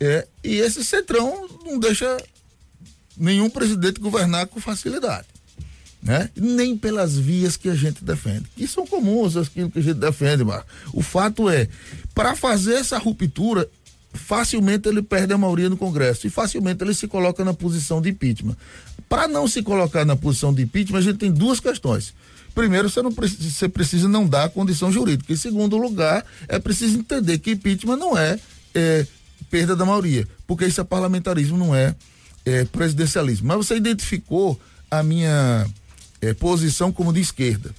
é, e esse centrão não deixa nenhum presidente governar com facilidade né? nem pelas vias que a gente defende. E são comuns aquilo que a gente defende, Marco. O fato é, para fazer essa ruptura, facilmente ele perde a maioria no Congresso e facilmente ele se coloca na posição de impeachment. Para não se colocar na posição de impeachment, a gente tem duas questões. Primeiro, você, não precisa, você precisa não dar condição jurídica. Em segundo lugar, é preciso entender que impeachment não é, é perda da maioria, porque isso é parlamentarismo, não é é, presidencialismo. Mas você identificou a minha é, posição como de esquerda.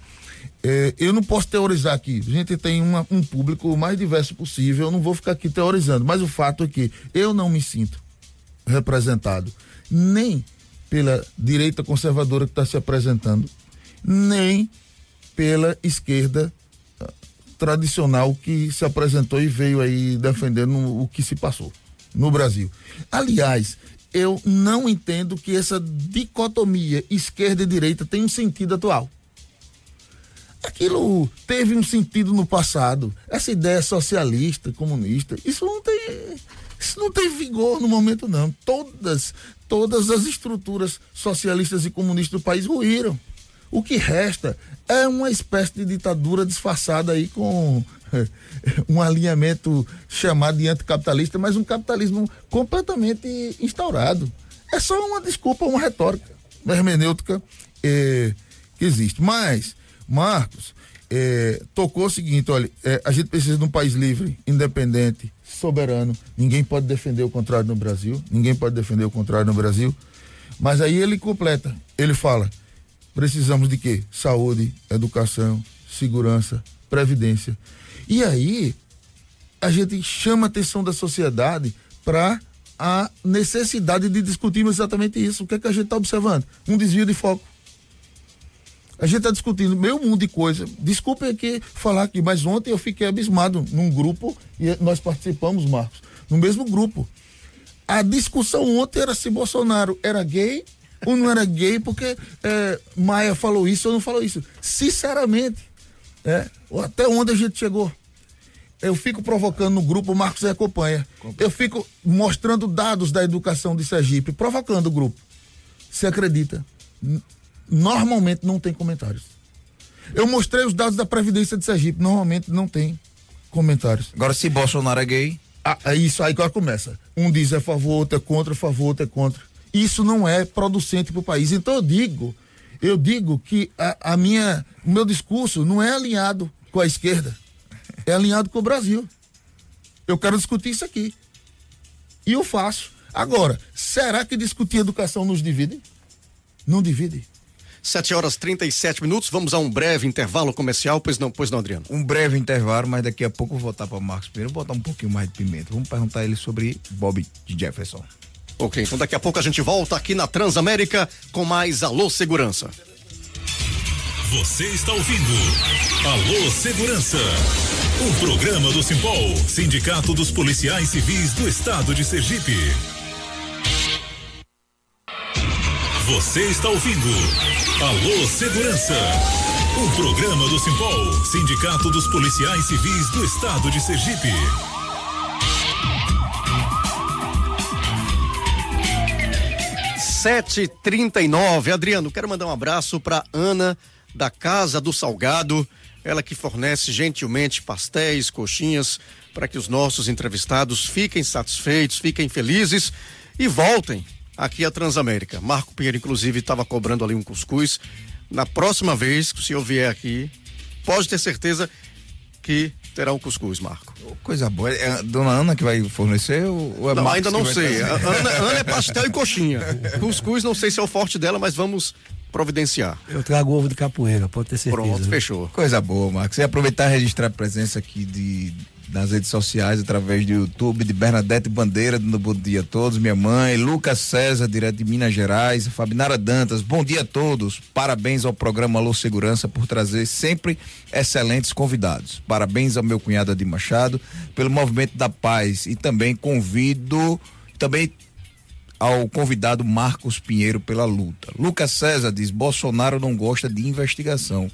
É, eu não posso teorizar aqui. A gente tem uma, um público o mais diverso possível. Eu não vou ficar aqui teorizando. Mas o fato é que eu não me sinto representado nem pela direita conservadora que está se apresentando, nem pela esquerda ah, tradicional que se apresentou e veio aí defendendo o que se passou no Brasil. Aliás, eu não entendo que essa dicotomia esquerda e direita tem um sentido atual. Aquilo teve um sentido no passado. Essa ideia socialista, comunista, isso não tem, isso não tem vigor no momento não. Todas, todas as estruturas socialistas e comunistas do país ruíram. O que resta é uma espécie de ditadura disfarçada aí com um alinhamento chamado de anticapitalista, mas um capitalismo completamente instaurado. É só uma desculpa, uma retórica, hermenêutica é, que existe. Mas, Marcos, é, tocou o seguinte: olha, é, a gente precisa de um país livre, independente, soberano. Ninguém pode defender o contrário no Brasil. Ninguém pode defender o contrário no Brasil. Mas aí ele completa, ele fala: precisamos de quê? Saúde, educação, segurança, previdência. E aí, a gente chama a atenção da sociedade para a necessidade de discutirmos exatamente isso. O que é que a gente está observando? Um desvio de foco. A gente está discutindo meio mundo de coisa. Desculpe aqui falar aqui, mas ontem eu fiquei abismado num grupo e nós participamos, Marcos, no mesmo grupo. A discussão ontem era se Bolsonaro era gay ou não era gay, porque é, Maia falou isso ou não falou isso. Sinceramente, é, até onde a gente chegou? eu fico provocando no grupo, o Marcos acompanha. Eu fico mostrando dados da educação de Sergipe, provocando o grupo. Você acredita? Normalmente não tem comentários. Eu mostrei os dados da Previdência de Sergipe, normalmente não tem comentários. Agora, se Bolsonaro é gay. Ah, é isso aí agora começa. Um diz é a favor, outro é contra, a favor, outro é contra. Isso não é producente para o país. Então eu digo, eu digo que a, a minha, o meu discurso não é alinhado com a esquerda é alinhado com o Brasil. Eu quero discutir isso aqui. E eu faço. Agora, será que discutir educação nos divide? Não divide. 7 horas 37 minutos, vamos a um breve intervalo comercial, pois não, pois não, Adriano? Um breve intervalo, mas daqui a pouco eu vou voltar para o Marcos Pinheiro, botar um pouquinho mais de pimenta. Vamos perguntar a ele sobre Bob de Jefferson. Ok, então daqui a pouco a gente volta aqui na Transamérica com mais Alô Segurança. Você está ouvindo Alô Segurança, um programa do Simpol, Sindicato dos Policiais Civis do Estado de Sergipe. Você está ouvindo Alô Segurança, um programa do Simpol, Sindicato dos Policiais Civis do Estado de Sergipe. Sete trinta e nove, Adriano, quero mandar um abraço para Ana da Casa do Salgado, ela que fornece gentilmente pastéis, coxinhas, para que os nossos entrevistados fiquem satisfeitos, fiquem felizes e voltem aqui à Transamérica. Marco Pinheiro, inclusive, estava cobrando ali um cuscuz. Na próxima vez que o senhor vier aqui, pode ter certeza que terá um cuscuz, Marco. Coisa boa. É a dona Ana que vai fornecer ou é não, ainda não sei. Ana, Ana, é pastel e coxinha. Cuscuz não sei se é o forte dela, mas vamos providenciar. Eu trago ovo de capoeira, pode ter certeza. Pronto, fechou. Coisa boa, Marcos. E aproveitar e registrar a presença aqui de nas redes sociais, através do YouTube, de Bernadette Bandeira, dando bom dia a todos, minha mãe, Lucas César, direto de Minas Gerais, Fabinara Dantas, bom dia a todos, parabéns ao programa Alô Segurança por trazer sempre excelentes convidados, parabéns ao meu cunhado de Machado, pelo movimento da paz e também convido, também ao convidado Marcos Pinheiro pela luta. Lucas César diz: Bolsonaro não gosta de investigação,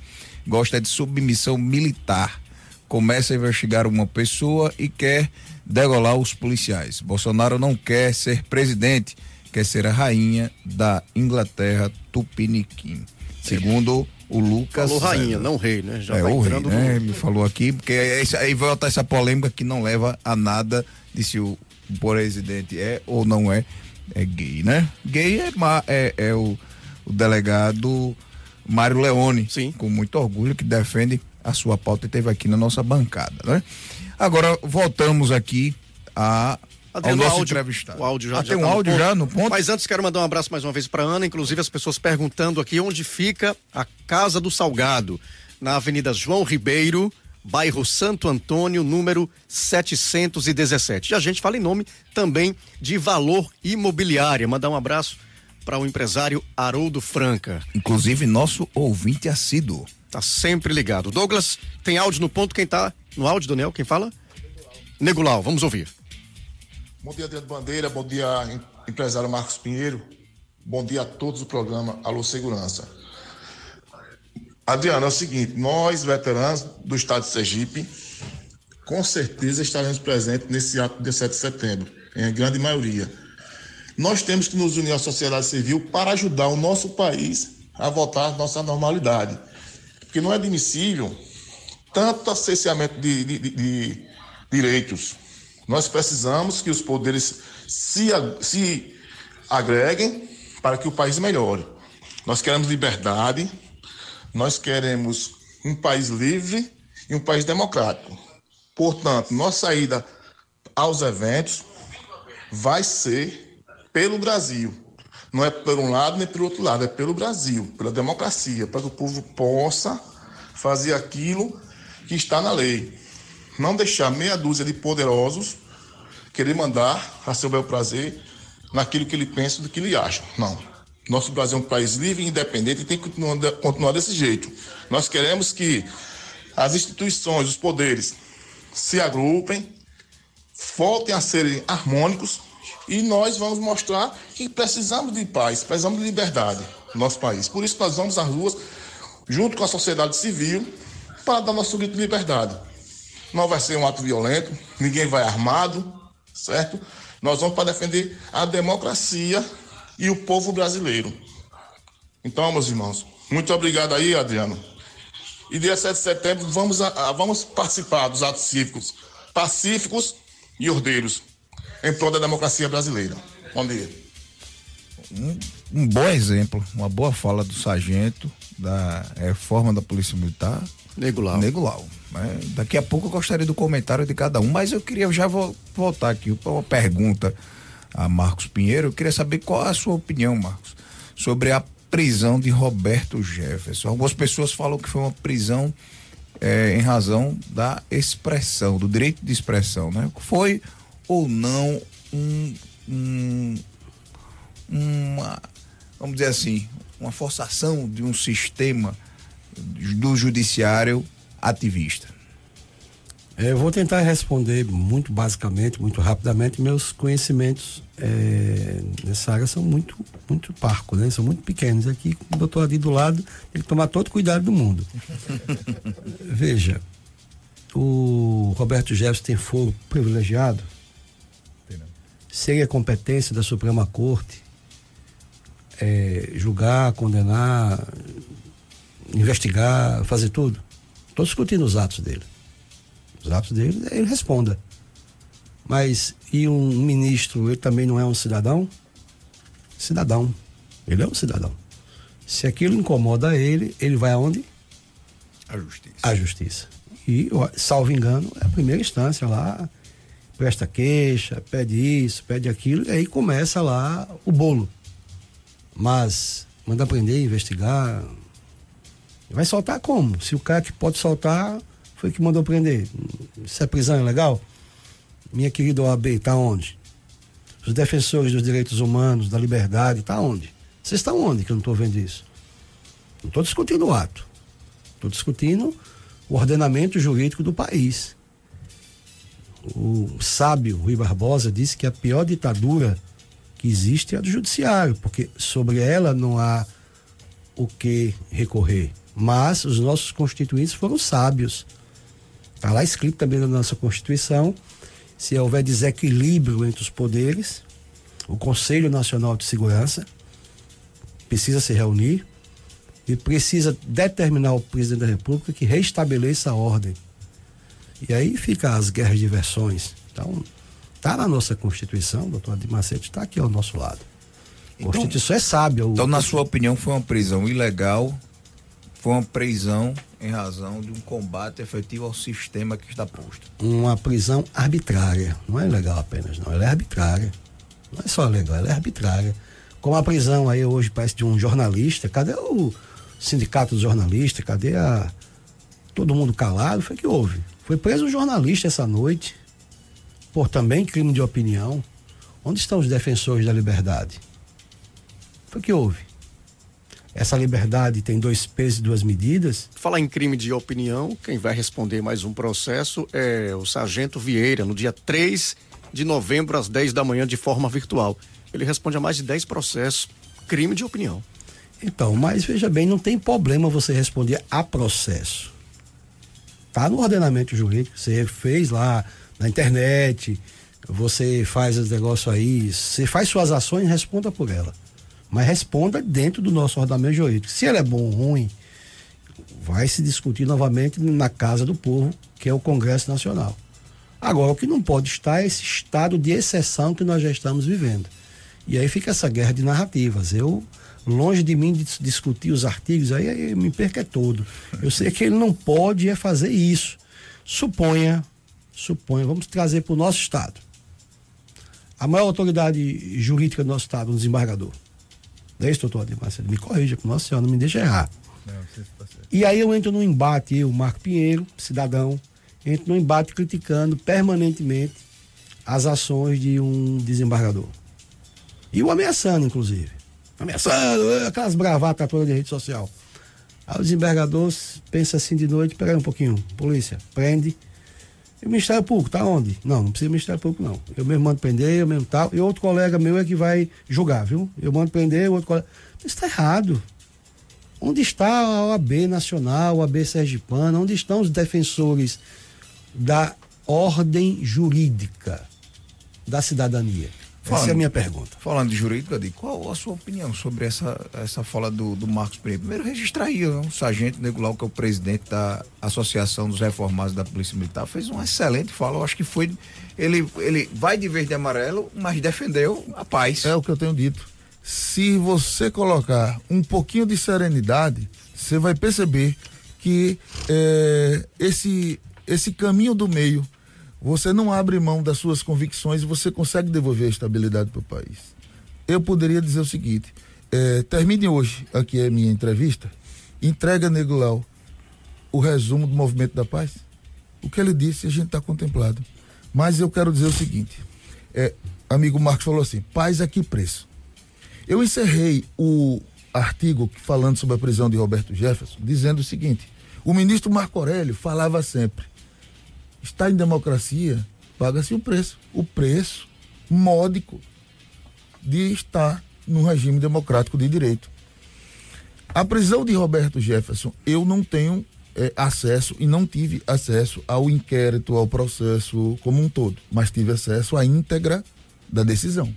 gosta de submissão militar. Começa a investigar uma pessoa e quer degolar os policiais. Bolsonaro não quer ser presidente, quer ser a rainha da Inglaterra Tupiniquim. Segundo o Lucas. Falou rainha, não rei, né? Já é, tá o rei, né? No... Ele falou aqui, porque é aí volta essa polêmica que não leva a nada de se o presidente é ou não é é gay, né? Gay é, é, é o, o, delegado Mário Leone, Sim. com muito orgulho, que defende a sua pauta e teve aqui na nossa bancada, né? Agora, voltamos aqui a Adriano, ao nosso áudio, entrevistado. O áudio já, Ah, já tem um tá áudio já no ponto? Mas antes quero mandar um abraço mais uma vez para Ana, inclusive as pessoas perguntando aqui onde fica a Casa do Salgado, na Avenida João Ribeiro, bairro Santo Antônio, número 717. E a gente fala em nome também de Valor Imobiliária. Mandar um abraço para o empresário Haroldo Franca. Inclusive, nosso ouvinte assíduo. Tá sempre ligado. Douglas, tem áudio no ponto? Quem tá no áudio, Daniel? Quem fala? Negulau, vamos ouvir. Bom dia, Adriano Bandeira. Bom dia, em- empresário Marcos Pinheiro. Bom dia a todos do programa Alô Segurança. Adriano, é o seguinte: nós, veteranos do estado de Sergipe, com certeza estaremos presentes nesse ato de 7 de setembro, em grande maioria. Nós temos que nos unir à sociedade civil para ajudar o nosso país a voltar à nossa normalidade. Porque não é admissível tanto acessamento de, de- de- de direitos. Nós precisamos que os poderes se, se agreguem para que o país melhore. Nós queremos liberdade, nós queremos um país livre e um país democrático. Portanto, nossa saída aos eventos vai ser pelo Brasil. Não é por um lado nem pelo outro lado, é pelo Brasil, pela democracia, para que o povo possa fazer aquilo que está na lei. Não deixar meia dúzia de poderosos querer mandar a seu bel prazer naquilo que ele pensa do que ele acha. Não. Nosso Brasil é um país livre e independente e tem que continuar, continuar desse jeito. Nós queremos que as instituições, os poderes, se agrupem, voltem a serem harmônicos e nós vamos mostrar que precisamos de paz, precisamos de liberdade no nosso país. Por isso nós vamos às ruas, junto com a sociedade civil, para dar nosso grito de liberdade. Não vai ser um ato violento, ninguém vai armado, certo? Nós vamos para defender a democracia e o povo brasileiro. Então, meus irmãos, muito obrigado aí, Adriano. E dia 7 de setembro vamos, a- a- vamos participar dos atos cívicos pacíficos e ordeiros em prol da democracia brasileira. Bom dia. Um bom exemplo, uma boa fala do sargento da reforma da Polícia Militar. Negulau. Negulau. né? Daqui a pouco eu gostaria do comentário de cada um, mas eu queria já vo- voltar aqui para uma pergunta a Marcos Pinheiro. Eu queria saber qual é a sua opinião, Marcos, sobre a prisão de Roberto Jefferson. Algumas pessoas falam que foi uma prisão eh, em razão da expressão, do direito de expressão, né? Foi ou não um, um uma, vamos dizer assim, uma forçação de um sistema do judiciário ativista. É, Eu vou tentar responder muito basicamente, muito rapidamente. Meus conhecimentos é, nessa área são muito, muito parcos, né? São muito pequenos. Aqui, o doutor ali do lado, tem que tomar todo o cuidado do mundo. Veja, o Roberto Jefferson tem foro privilegiado. Seria competência da Suprema Corte é, julgar, condenar, investigar, fazer tudo. Estou discutindo os atos dele. Os atos dele, ele responda. Mas, e um ministro, ele também não é um cidadão? Cidadão. Ele é um cidadão. Se aquilo incomoda ele, ele vai aonde? A justiça. À justiça. E, salvo engano, é a primeira instância lá, presta queixa, pede isso, pede aquilo, e aí começa lá o bolo. Mas manda prender, investigar. Vai soltar como? Se o cara que pode soltar foi que mandou prender. Se a prisão é legal? Minha querida OAB, está onde? Os defensores dos direitos humanos, da liberdade, está onde? Vocês estão onde que eu não estou vendo isso? Não estou discutindo o ato. Estou discutindo o ordenamento jurídico do país. O sábio Rui Barbosa disse que a pior ditadura que existe é a do judiciário, porque sobre ela não há o que recorrer. Mas os nossos constituintes foram sábios. Está lá escrito também na nossa Constituição: se houver desequilíbrio entre os poderes, o Conselho Nacional de Segurança precisa se reunir e precisa determinar o presidente da República que restabeleça a ordem. E aí fica as guerras de versões. Então, está na nossa Constituição, doutor Adir Macedo está aqui ao nosso lado. A Então- Constituição é sábia. o- Então, na sua opinião, foi uma prisão ilegal, Foi uma prisão em razão de um combate efetivo ao sistema que está posto. Uma prisão arbitrária. Não é legal apenas, não. Ela é arbitrária. Não é só legal, ela é arbitrária. Como a prisão aí hoje parece de um jornalista. Cadê o sindicato dos jornalistas? Cadê a. Todo mundo calado? Foi que houve. Foi preso um jornalista essa noite por também crime de opinião. Onde estão os defensores da liberdade? Foi que houve. Essa liberdade tem dois pesos e duas medidas. Falar em crime de opinião, quem vai responder mais um processo é o Sargento Vieira, no dia 3 de novembro, às 10 da manhã, de forma virtual. Ele responde a mais de 10 processos, crime de opinião. Então, mas veja bem, não tem problema você responder a processo. Tá no ordenamento jurídico, você fez lá na internet, você faz os negócios aí, você faz suas ações responda por ela mas responda dentro do nosso ordenamento jurídico. Se ele é bom ou ruim, vai se discutir novamente na Casa do Povo, que é o Congresso Nacional. Agora, o que não pode estar é esse estado de exceção que nós já estamos vivendo. E aí fica essa guerra de narrativas. Eu, longe de mim de discutir os artigos, aí, aí me perca é todo. Eu sei que ele não pode é fazer isso. Suponha, suponha, vamos trazer para o nosso Estado. A maior autoridade jurídica do nosso Estado, um desembargador. Não é isso, doutor Ademar? Me corrija, nossa senhora, não me deixa errar. Não, tá e aí eu entro num embate, eu, Marco Pinheiro, cidadão, entro num embate criticando permanentemente as ações de um desembargador. E o ameaçando, inclusive. Ameaçando, eh, aquelas bravatas todas de rede social. Aí o desembargador pensa assim de noite, peraí um pouquinho, polícia, prende, e o Ministério Público, tá onde? Não, não precisa do Ministério Público, não. Eu mesmo mando prender, eu mesmo tal. E outro colega meu é que vai julgar, viu? Eu mando prender, outro colega. Isso está errado. Onde está a OAB Nacional, a OAB Sergipana? Onde estão os defensores da ordem jurídica da cidadania? Falando, essa é a minha pergunta. Falando de jurídica, qual a sua opinião sobre essa, essa fala do, do Marcos Pereira? Primeiro, registrar aí, o sargento Negulau, que é o presidente da Associação dos Reformados da Polícia Militar, fez uma excelente fala. Eu acho que foi. Ele, ele vai de verde e amarelo, mas defendeu a paz. É o que eu tenho dito. Se você colocar um pouquinho de serenidade, você vai perceber que é, esse, esse caminho do meio você não abre mão das suas convicções e você consegue devolver a estabilidade para o país. Eu poderia dizer o seguinte: é, termine hoje aqui a minha entrevista, entrega Nego Lau o resumo do movimento da paz. O que ele disse a gente está contemplado. Mas eu quero dizer o seguinte: é, amigo Marcos falou assim, paz a que preço? Eu encerrei o artigo falando sobre a prisão de Roberto Jefferson, dizendo o seguinte: o ministro Marco Aurélio falava sempre Está em democracia, paga-se o preço. O preço módico de estar num regime democrático de direito. A prisão de Roberto Jefferson, eu não tenho é, acesso e não tive acesso ao inquérito, ao processo como um todo, mas tive acesso à íntegra da decisão.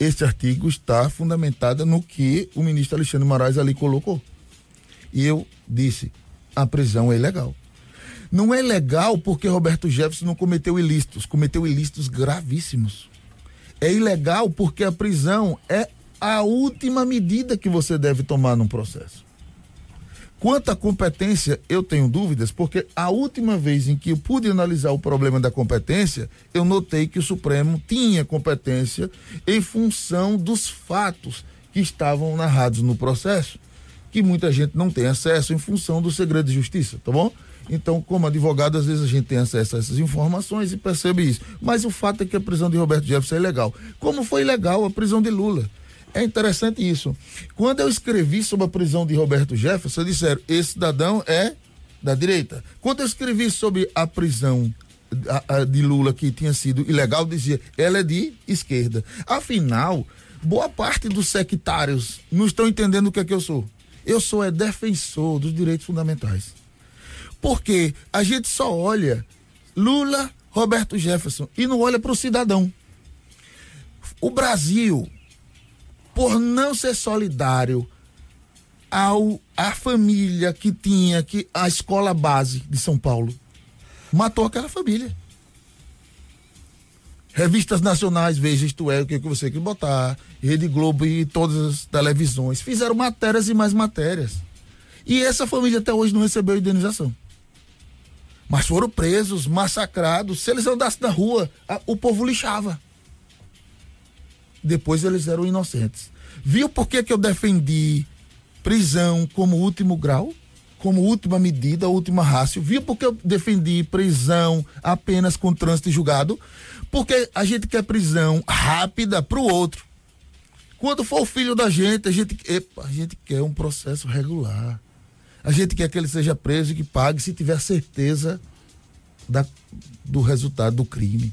Este artigo está fundamentado no que o ministro Alexandre Moraes ali colocou. E eu disse: a prisão é ilegal. Não é legal porque Roberto Jefferson não cometeu ilícitos, cometeu ilícitos gravíssimos. É ilegal porque a prisão é a última medida que você deve tomar num processo. Quanto à competência, eu tenho dúvidas, porque a última vez em que eu pude analisar o problema da competência, eu notei que o Supremo tinha competência em função dos fatos que estavam narrados no processo, que muita gente não tem acesso em função do segredo de justiça, tá bom? Então, como advogado, às vezes a gente tem acesso a essas informações e percebe isso. Mas o fato é que a prisão de Roberto Jefferson é ilegal. Como foi legal a prisão de Lula? É interessante isso. Quando eu escrevi sobre a prisão de Roberto Jefferson, disseram: esse cidadão é da direita. Quando eu escrevi sobre a prisão de Lula, que tinha sido ilegal, dizia: ela é de esquerda. Afinal, boa parte dos sectários não estão entendendo o que é que eu sou. Eu sou é defensor dos direitos fundamentais. Porque a gente só olha Lula, Roberto Jefferson e não olha para o cidadão. O Brasil, por não ser solidário ao a família que tinha que a escola base de São Paulo, matou aquela família. Revistas nacionais, veja isto é o que você quer botar, Rede Globo e todas as televisões fizeram matérias e mais matérias E essa família até hoje não recebeu indenização. Mas foram presos, massacrados. Se eles andassem na rua, a, o povo lixava. Depois eles eram inocentes. Viu por que, que eu defendi prisão como último grau? Como última medida, última rácio? Viu por que eu defendi prisão apenas com trânsito julgado? Porque a gente quer prisão rápida para o outro. Quando for o filho da gente, a gente, epa, a gente quer um processo regular. A gente quer que ele seja preso e que pague se tiver certeza da, do resultado do crime.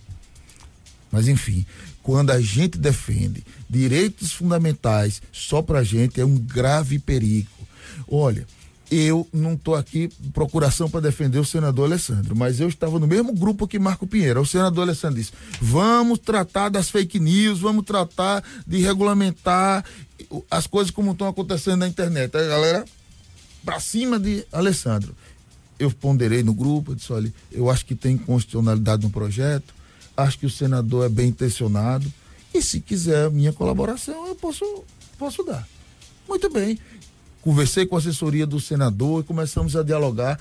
Mas enfim, quando a gente defende direitos fundamentais só para gente, é um grave perigo. Olha, eu não estou aqui procuração para defender o senador Alessandro, mas eu estava no mesmo grupo que Marco Pinheiro. O senador Alessandro disse: vamos tratar das fake news, vamos tratar de regulamentar as coisas como estão acontecendo na internet. A galera para cima de Alessandro. Eu ponderei no grupo, disse: olha, eu acho que tem constitucionalidade no projeto, acho que o senador é bem intencionado, e se quiser minha colaboração, eu posso, posso dar. Muito bem conversei com a assessoria do senador e começamos a dialogar.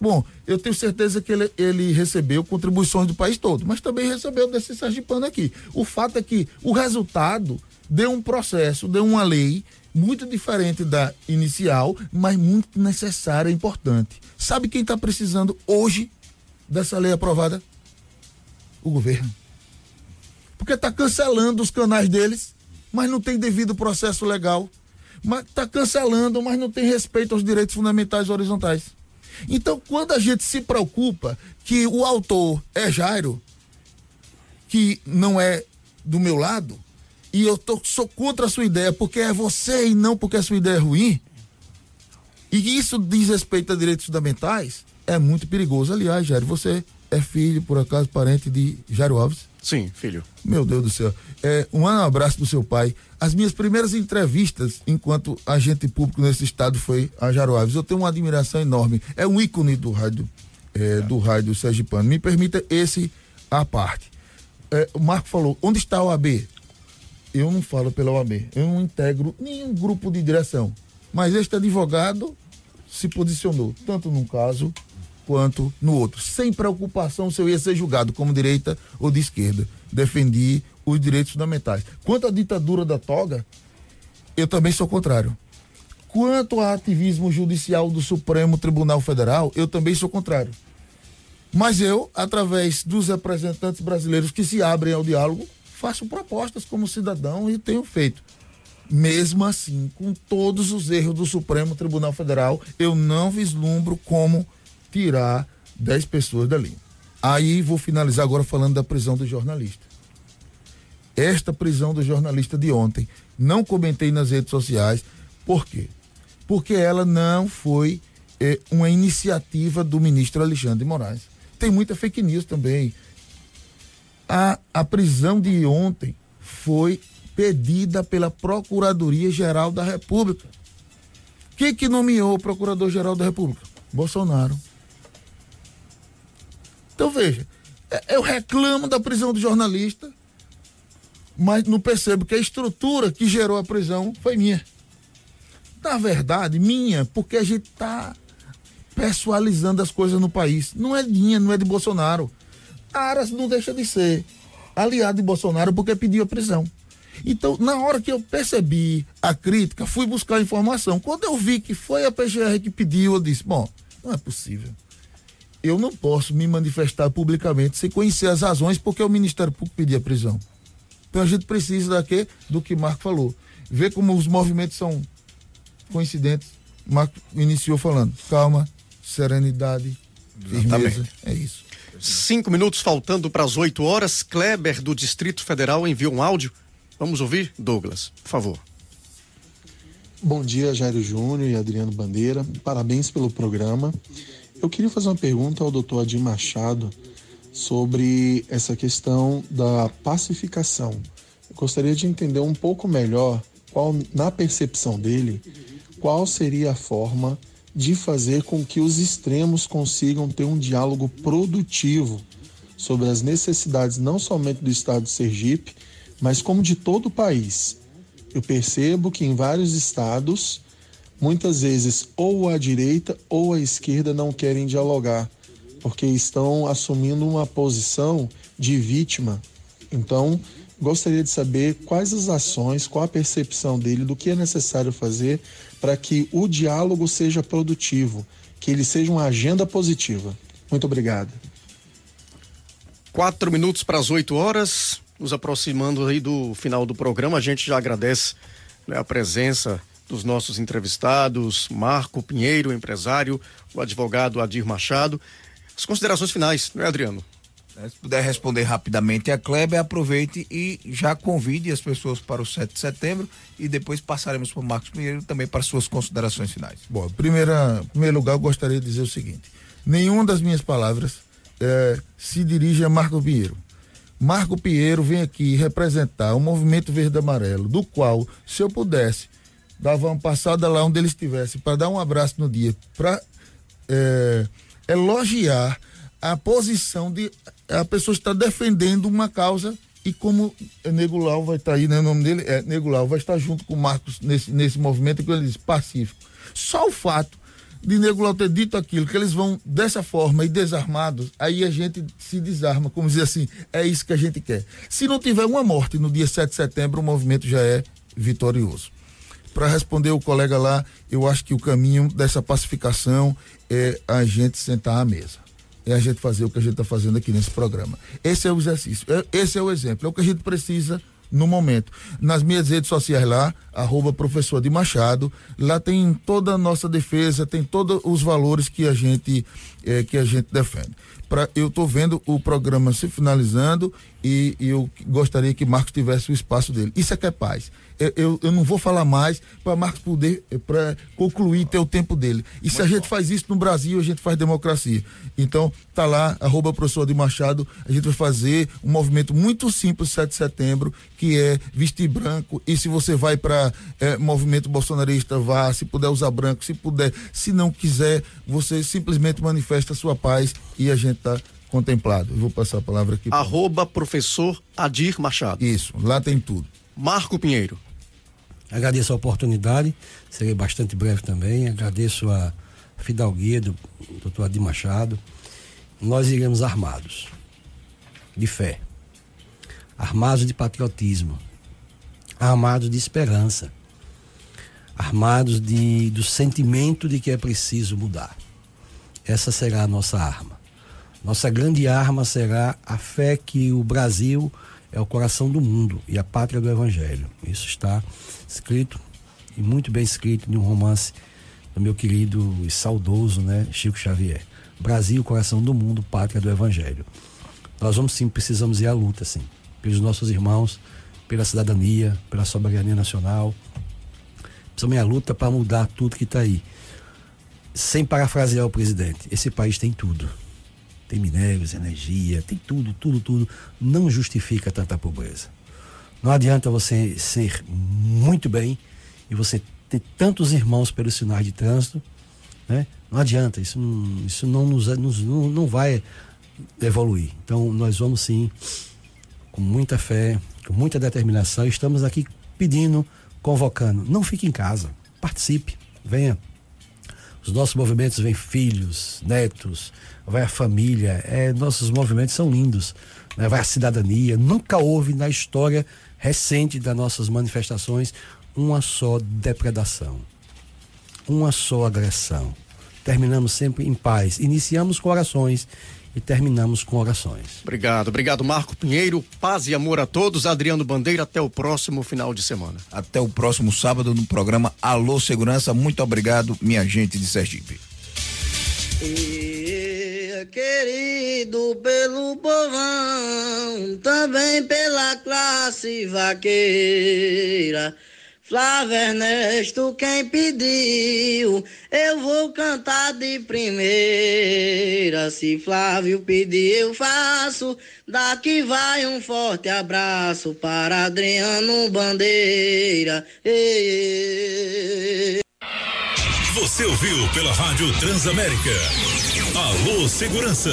Bom, eu tenho certeza que ele, ele recebeu contribuições do país todo, mas também recebeu desse sergipano aqui. O fato é que o resultado deu um processo, deu uma lei muito diferente da inicial, mas muito necessária e importante. Sabe quem está precisando hoje dessa lei aprovada? O governo. Porque está cancelando os canais deles, mas não tem devido processo legal está cancelando, mas não tem respeito aos direitos fundamentais horizontais. Então, quando a gente se preocupa que o autor é Jairo, que não é do meu lado, e eu tô, sou contra a sua ideia porque é você e não porque a sua ideia é ruim, e isso diz respeito a direitos fundamentais, é muito perigoso. Aliás, Jairo, você é filho, por acaso, parente de Jairo Alves? Sim, filho. Meu Deus do céu. É, um abraço do seu pai. As minhas primeiras entrevistas enquanto agente público nesse estado foi a Jaro Alves. Eu tenho uma admiração enorme. É um ícone do rádio, é, do rádio Sergipano. Me permita esse à parte. É, o Marco falou, onde está o AB? Eu não falo pela OAB. Eu não integro nenhum grupo de direção. Mas este advogado se posicionou, tanto num caso quanto no outro, sem preocupação se eu ia ser julgado como direita ou de esquerda. Defendi os direitos fundamentais. Quanto à ditadura da toga, eu também sou contrário. Quanto ao ativismo judicial do Supremo Tribunal Federal, eu também sou contrário. Mas eu, através dos representantes brasileiros que se abrem ao diálogo, faço propostas como cidadão e tenho feito. Mesmo assim, com todos os erros do Supremo Tribunal Federal, eu não vislumbro como tirar 10 pessoas dali. Aí vou finalizar agora falando da prisão do jornalista. Esta prisão do jornalista de ontem, não comentei nas redes sociais. Por quê? Porque ela não foi é, uma iniciativa do ministro Alexandre de Moraes. Tem muita fake news também. A, a prisão de ontem foi pedida pela Procuradoria-Geral da República. Quem que nomeou o Procurador-Geral da República? Bolsonaro. Então veja, é, eu reclamo da prisão do jornalista, mas não percebo que a estrutura que gerou a prisão foi minha. Na verdade, minha, porque a gente está pessoalizando as coisas no país. Não é minha, não é de Bolsonaro. Aras não deixa de ser aliado de Bolsonaro porque pediu a prisão. Então, na hora que eu percebi a crítica, fui buscar informação. Quando eu vi que foi a PGR que pediu, eu disse: bom, não é possível eu não posso me manifestar publicamente sem conhecer as razões porque o Ministério Público pediu a prisão. Então a gente precisa daqui do que Marco falou. Ver como os movimentos são coincidentes. Marco iniciou falando. Calma, serenidade, firmeza. É isso. Cinco minutos faltando para as oito horas. Kleber, do Distrito Federal, enviou um áudio. Vamos ouvir, Douglas, por favor. Bom dia, Jairo Júnior e Adriano Bandeira. Parabéns pelo programa. Eu queria fazer uma pergunta ao doutor Adim Machado sobre essa questão da pacificação. Eu gostaria de entender um pouco melhor qual, na percepção dele, qual seria a forma de fazer com que os extremos consigam ter um diálogo produtivo sobre as necessidades não somente do estado de Sergipe, mas como de todo o país. Eu percebo que em vários estados muitas vezes ou a direita ou a esquerda não querem dialogar, porque estão assumindo uma posição de vítima. Então, gostaria de saber quais as ações, qual a percepção dele do que é necessário fazer para que o diálogo seja produtivo, que ele seja uma agenda positiva. Muito obrigado. Quatro minutos para as oito horas, nos aproximando aí do final do programa. A gente já agradece né, a presença dos nossos entrevistados, Marco Pinheiro, empresário, o advogado Adir Machado. As considerações finais, não é, Adriano? Se puder responder rapidamente a Kleber, aproveite e já convide as pessoas para o 7 de setembro e depois passaremos para o Marcos Pinheiro também para suas considerações finais. Bom, primeira, em primeiro lugar, eu gostaria de dizer o seguinte: nenhuma das minhas palavras é, se dirige a Marco Pinheiro. Marco Pinheiro vem aqui representar o movimento verde amarelo, do qual, se eu pudesse, dava uma passada lá onde ele estivesse para dar um abraço no dia, para é, elogiar a posição de a pessoa está defendendo uma causa e como Nego Lau vai estar aí, né, o nome dele é vai estar junto com o Marcos nesse, nesse movimento que ele diz pacífico. Só o fato de Nego Lau ter dito aquilo, que eles vão dessa forma e desarmados, aí a gente se desarma, como dizer assim, é isso que a gente quer. Se não tiver uma morte no dia 7 de setembro, o movimento já é vitorioso. Para responder o colega lá, eu acho que o caminho dessa pacificação é a gente sentar à mesa é a gente fazer o que a gente está fazendo aqui nesse programa. Esse é o exercício, é, esse é o exemplo, é o que a gente precisa no momento. Nas minhas redes sociais lá, arroba professor de Machado, lá tem toda a nossa defesa, tem todos os valores que a gente, é, que a gente defende. Pra, eu estou vendo o programa se finalizando e, e, eu gostaria que Marcos tivesse o espaço dele. Isso é que é paz eu, eu não vou falar mais para Marcos poder para concluir ter o tempo dele. E Muito se a gente bom. faz isso no Brasil, a gente faz democracia. Então, tá lá, arroba professor de Machado, a gente vai fazer um movimento muito simples 7 de setembro, que é vestir branco. E se você vai para é, movimento bolsonarista, vá, se puder usar branco, se puder, se não quiser, você simplesmente manifesta a sua paz e a gente tá contemplado. Eu vou passar a palavra aqui. Arroba professor Adir Machado. Isso, lá tem tudo. Marco Pinheiro. Agradeço a oportunidade, serei bastante breve também. Agradeço a fidalguia do doutor Adi Machado. Nós iremos armados, de fé, armados de patriotismo, armados de esperança, armados de, do sentimento de que é preciso mudar. Essa será a nossa arma. Nossa grande arma será a fé que o Brasil é o coração do mundo e a pátria do Evangelho. Isso está escrito e muito bem escrito em um romance do meu querido e saudoso, né, Chico Xavier. Brasil, coração do mundo, pátria do Evangelho. Nós vamos sim, precisamos ir à luta, sim, pelos nossos irmãos, pela cidadania, pela soberania nacional. Precisamos ir à luta para mudar tudo que está aí. Sem parafrasear o presidente, esse país tem tudo tem minérios, energia, tem tudo, tudo, tudo. Não justifica tanta pobreza. Não adianta você ser muito bem e você ter tantos irmãos pelos sinais de trânsito, né? Não adianta, isso não, isso não nos, não, não vai evoluir. Então nós vamos sim, com muita fé, com muita determinação, estamos aqui pedindo, convocando. Não fique em casa, participe, venha. Os nossos movimentos vêm filhos, netos, vai a família. É, nossos movimentos são lindos. Né? Vai a cidadania. Nunca houve na história recente das nossas manifestações uma só depredação, uma só agressão. Terminamos sempre em paz. Iniciamos com orações e terminamos com orações. Obrigado, obrigado Marco Pinheiro. Paz e amor a todos. Adriano Bandeira, até o próximo final de semana. Até o próximo sábado no programa Alô Segurança. Muito obrigado, minha gente de Sergipe. E, querido pelo povão, também pela classe vaqueira Flávio Ernesto, quem pediu, eu vou cantar de primeira. Se Flávio pedir, eu faço. Daqui vai um forte abraço para Adriano Bandeira. Ei, Você ouviu pela Rádio Transamérica. Alô Segurança.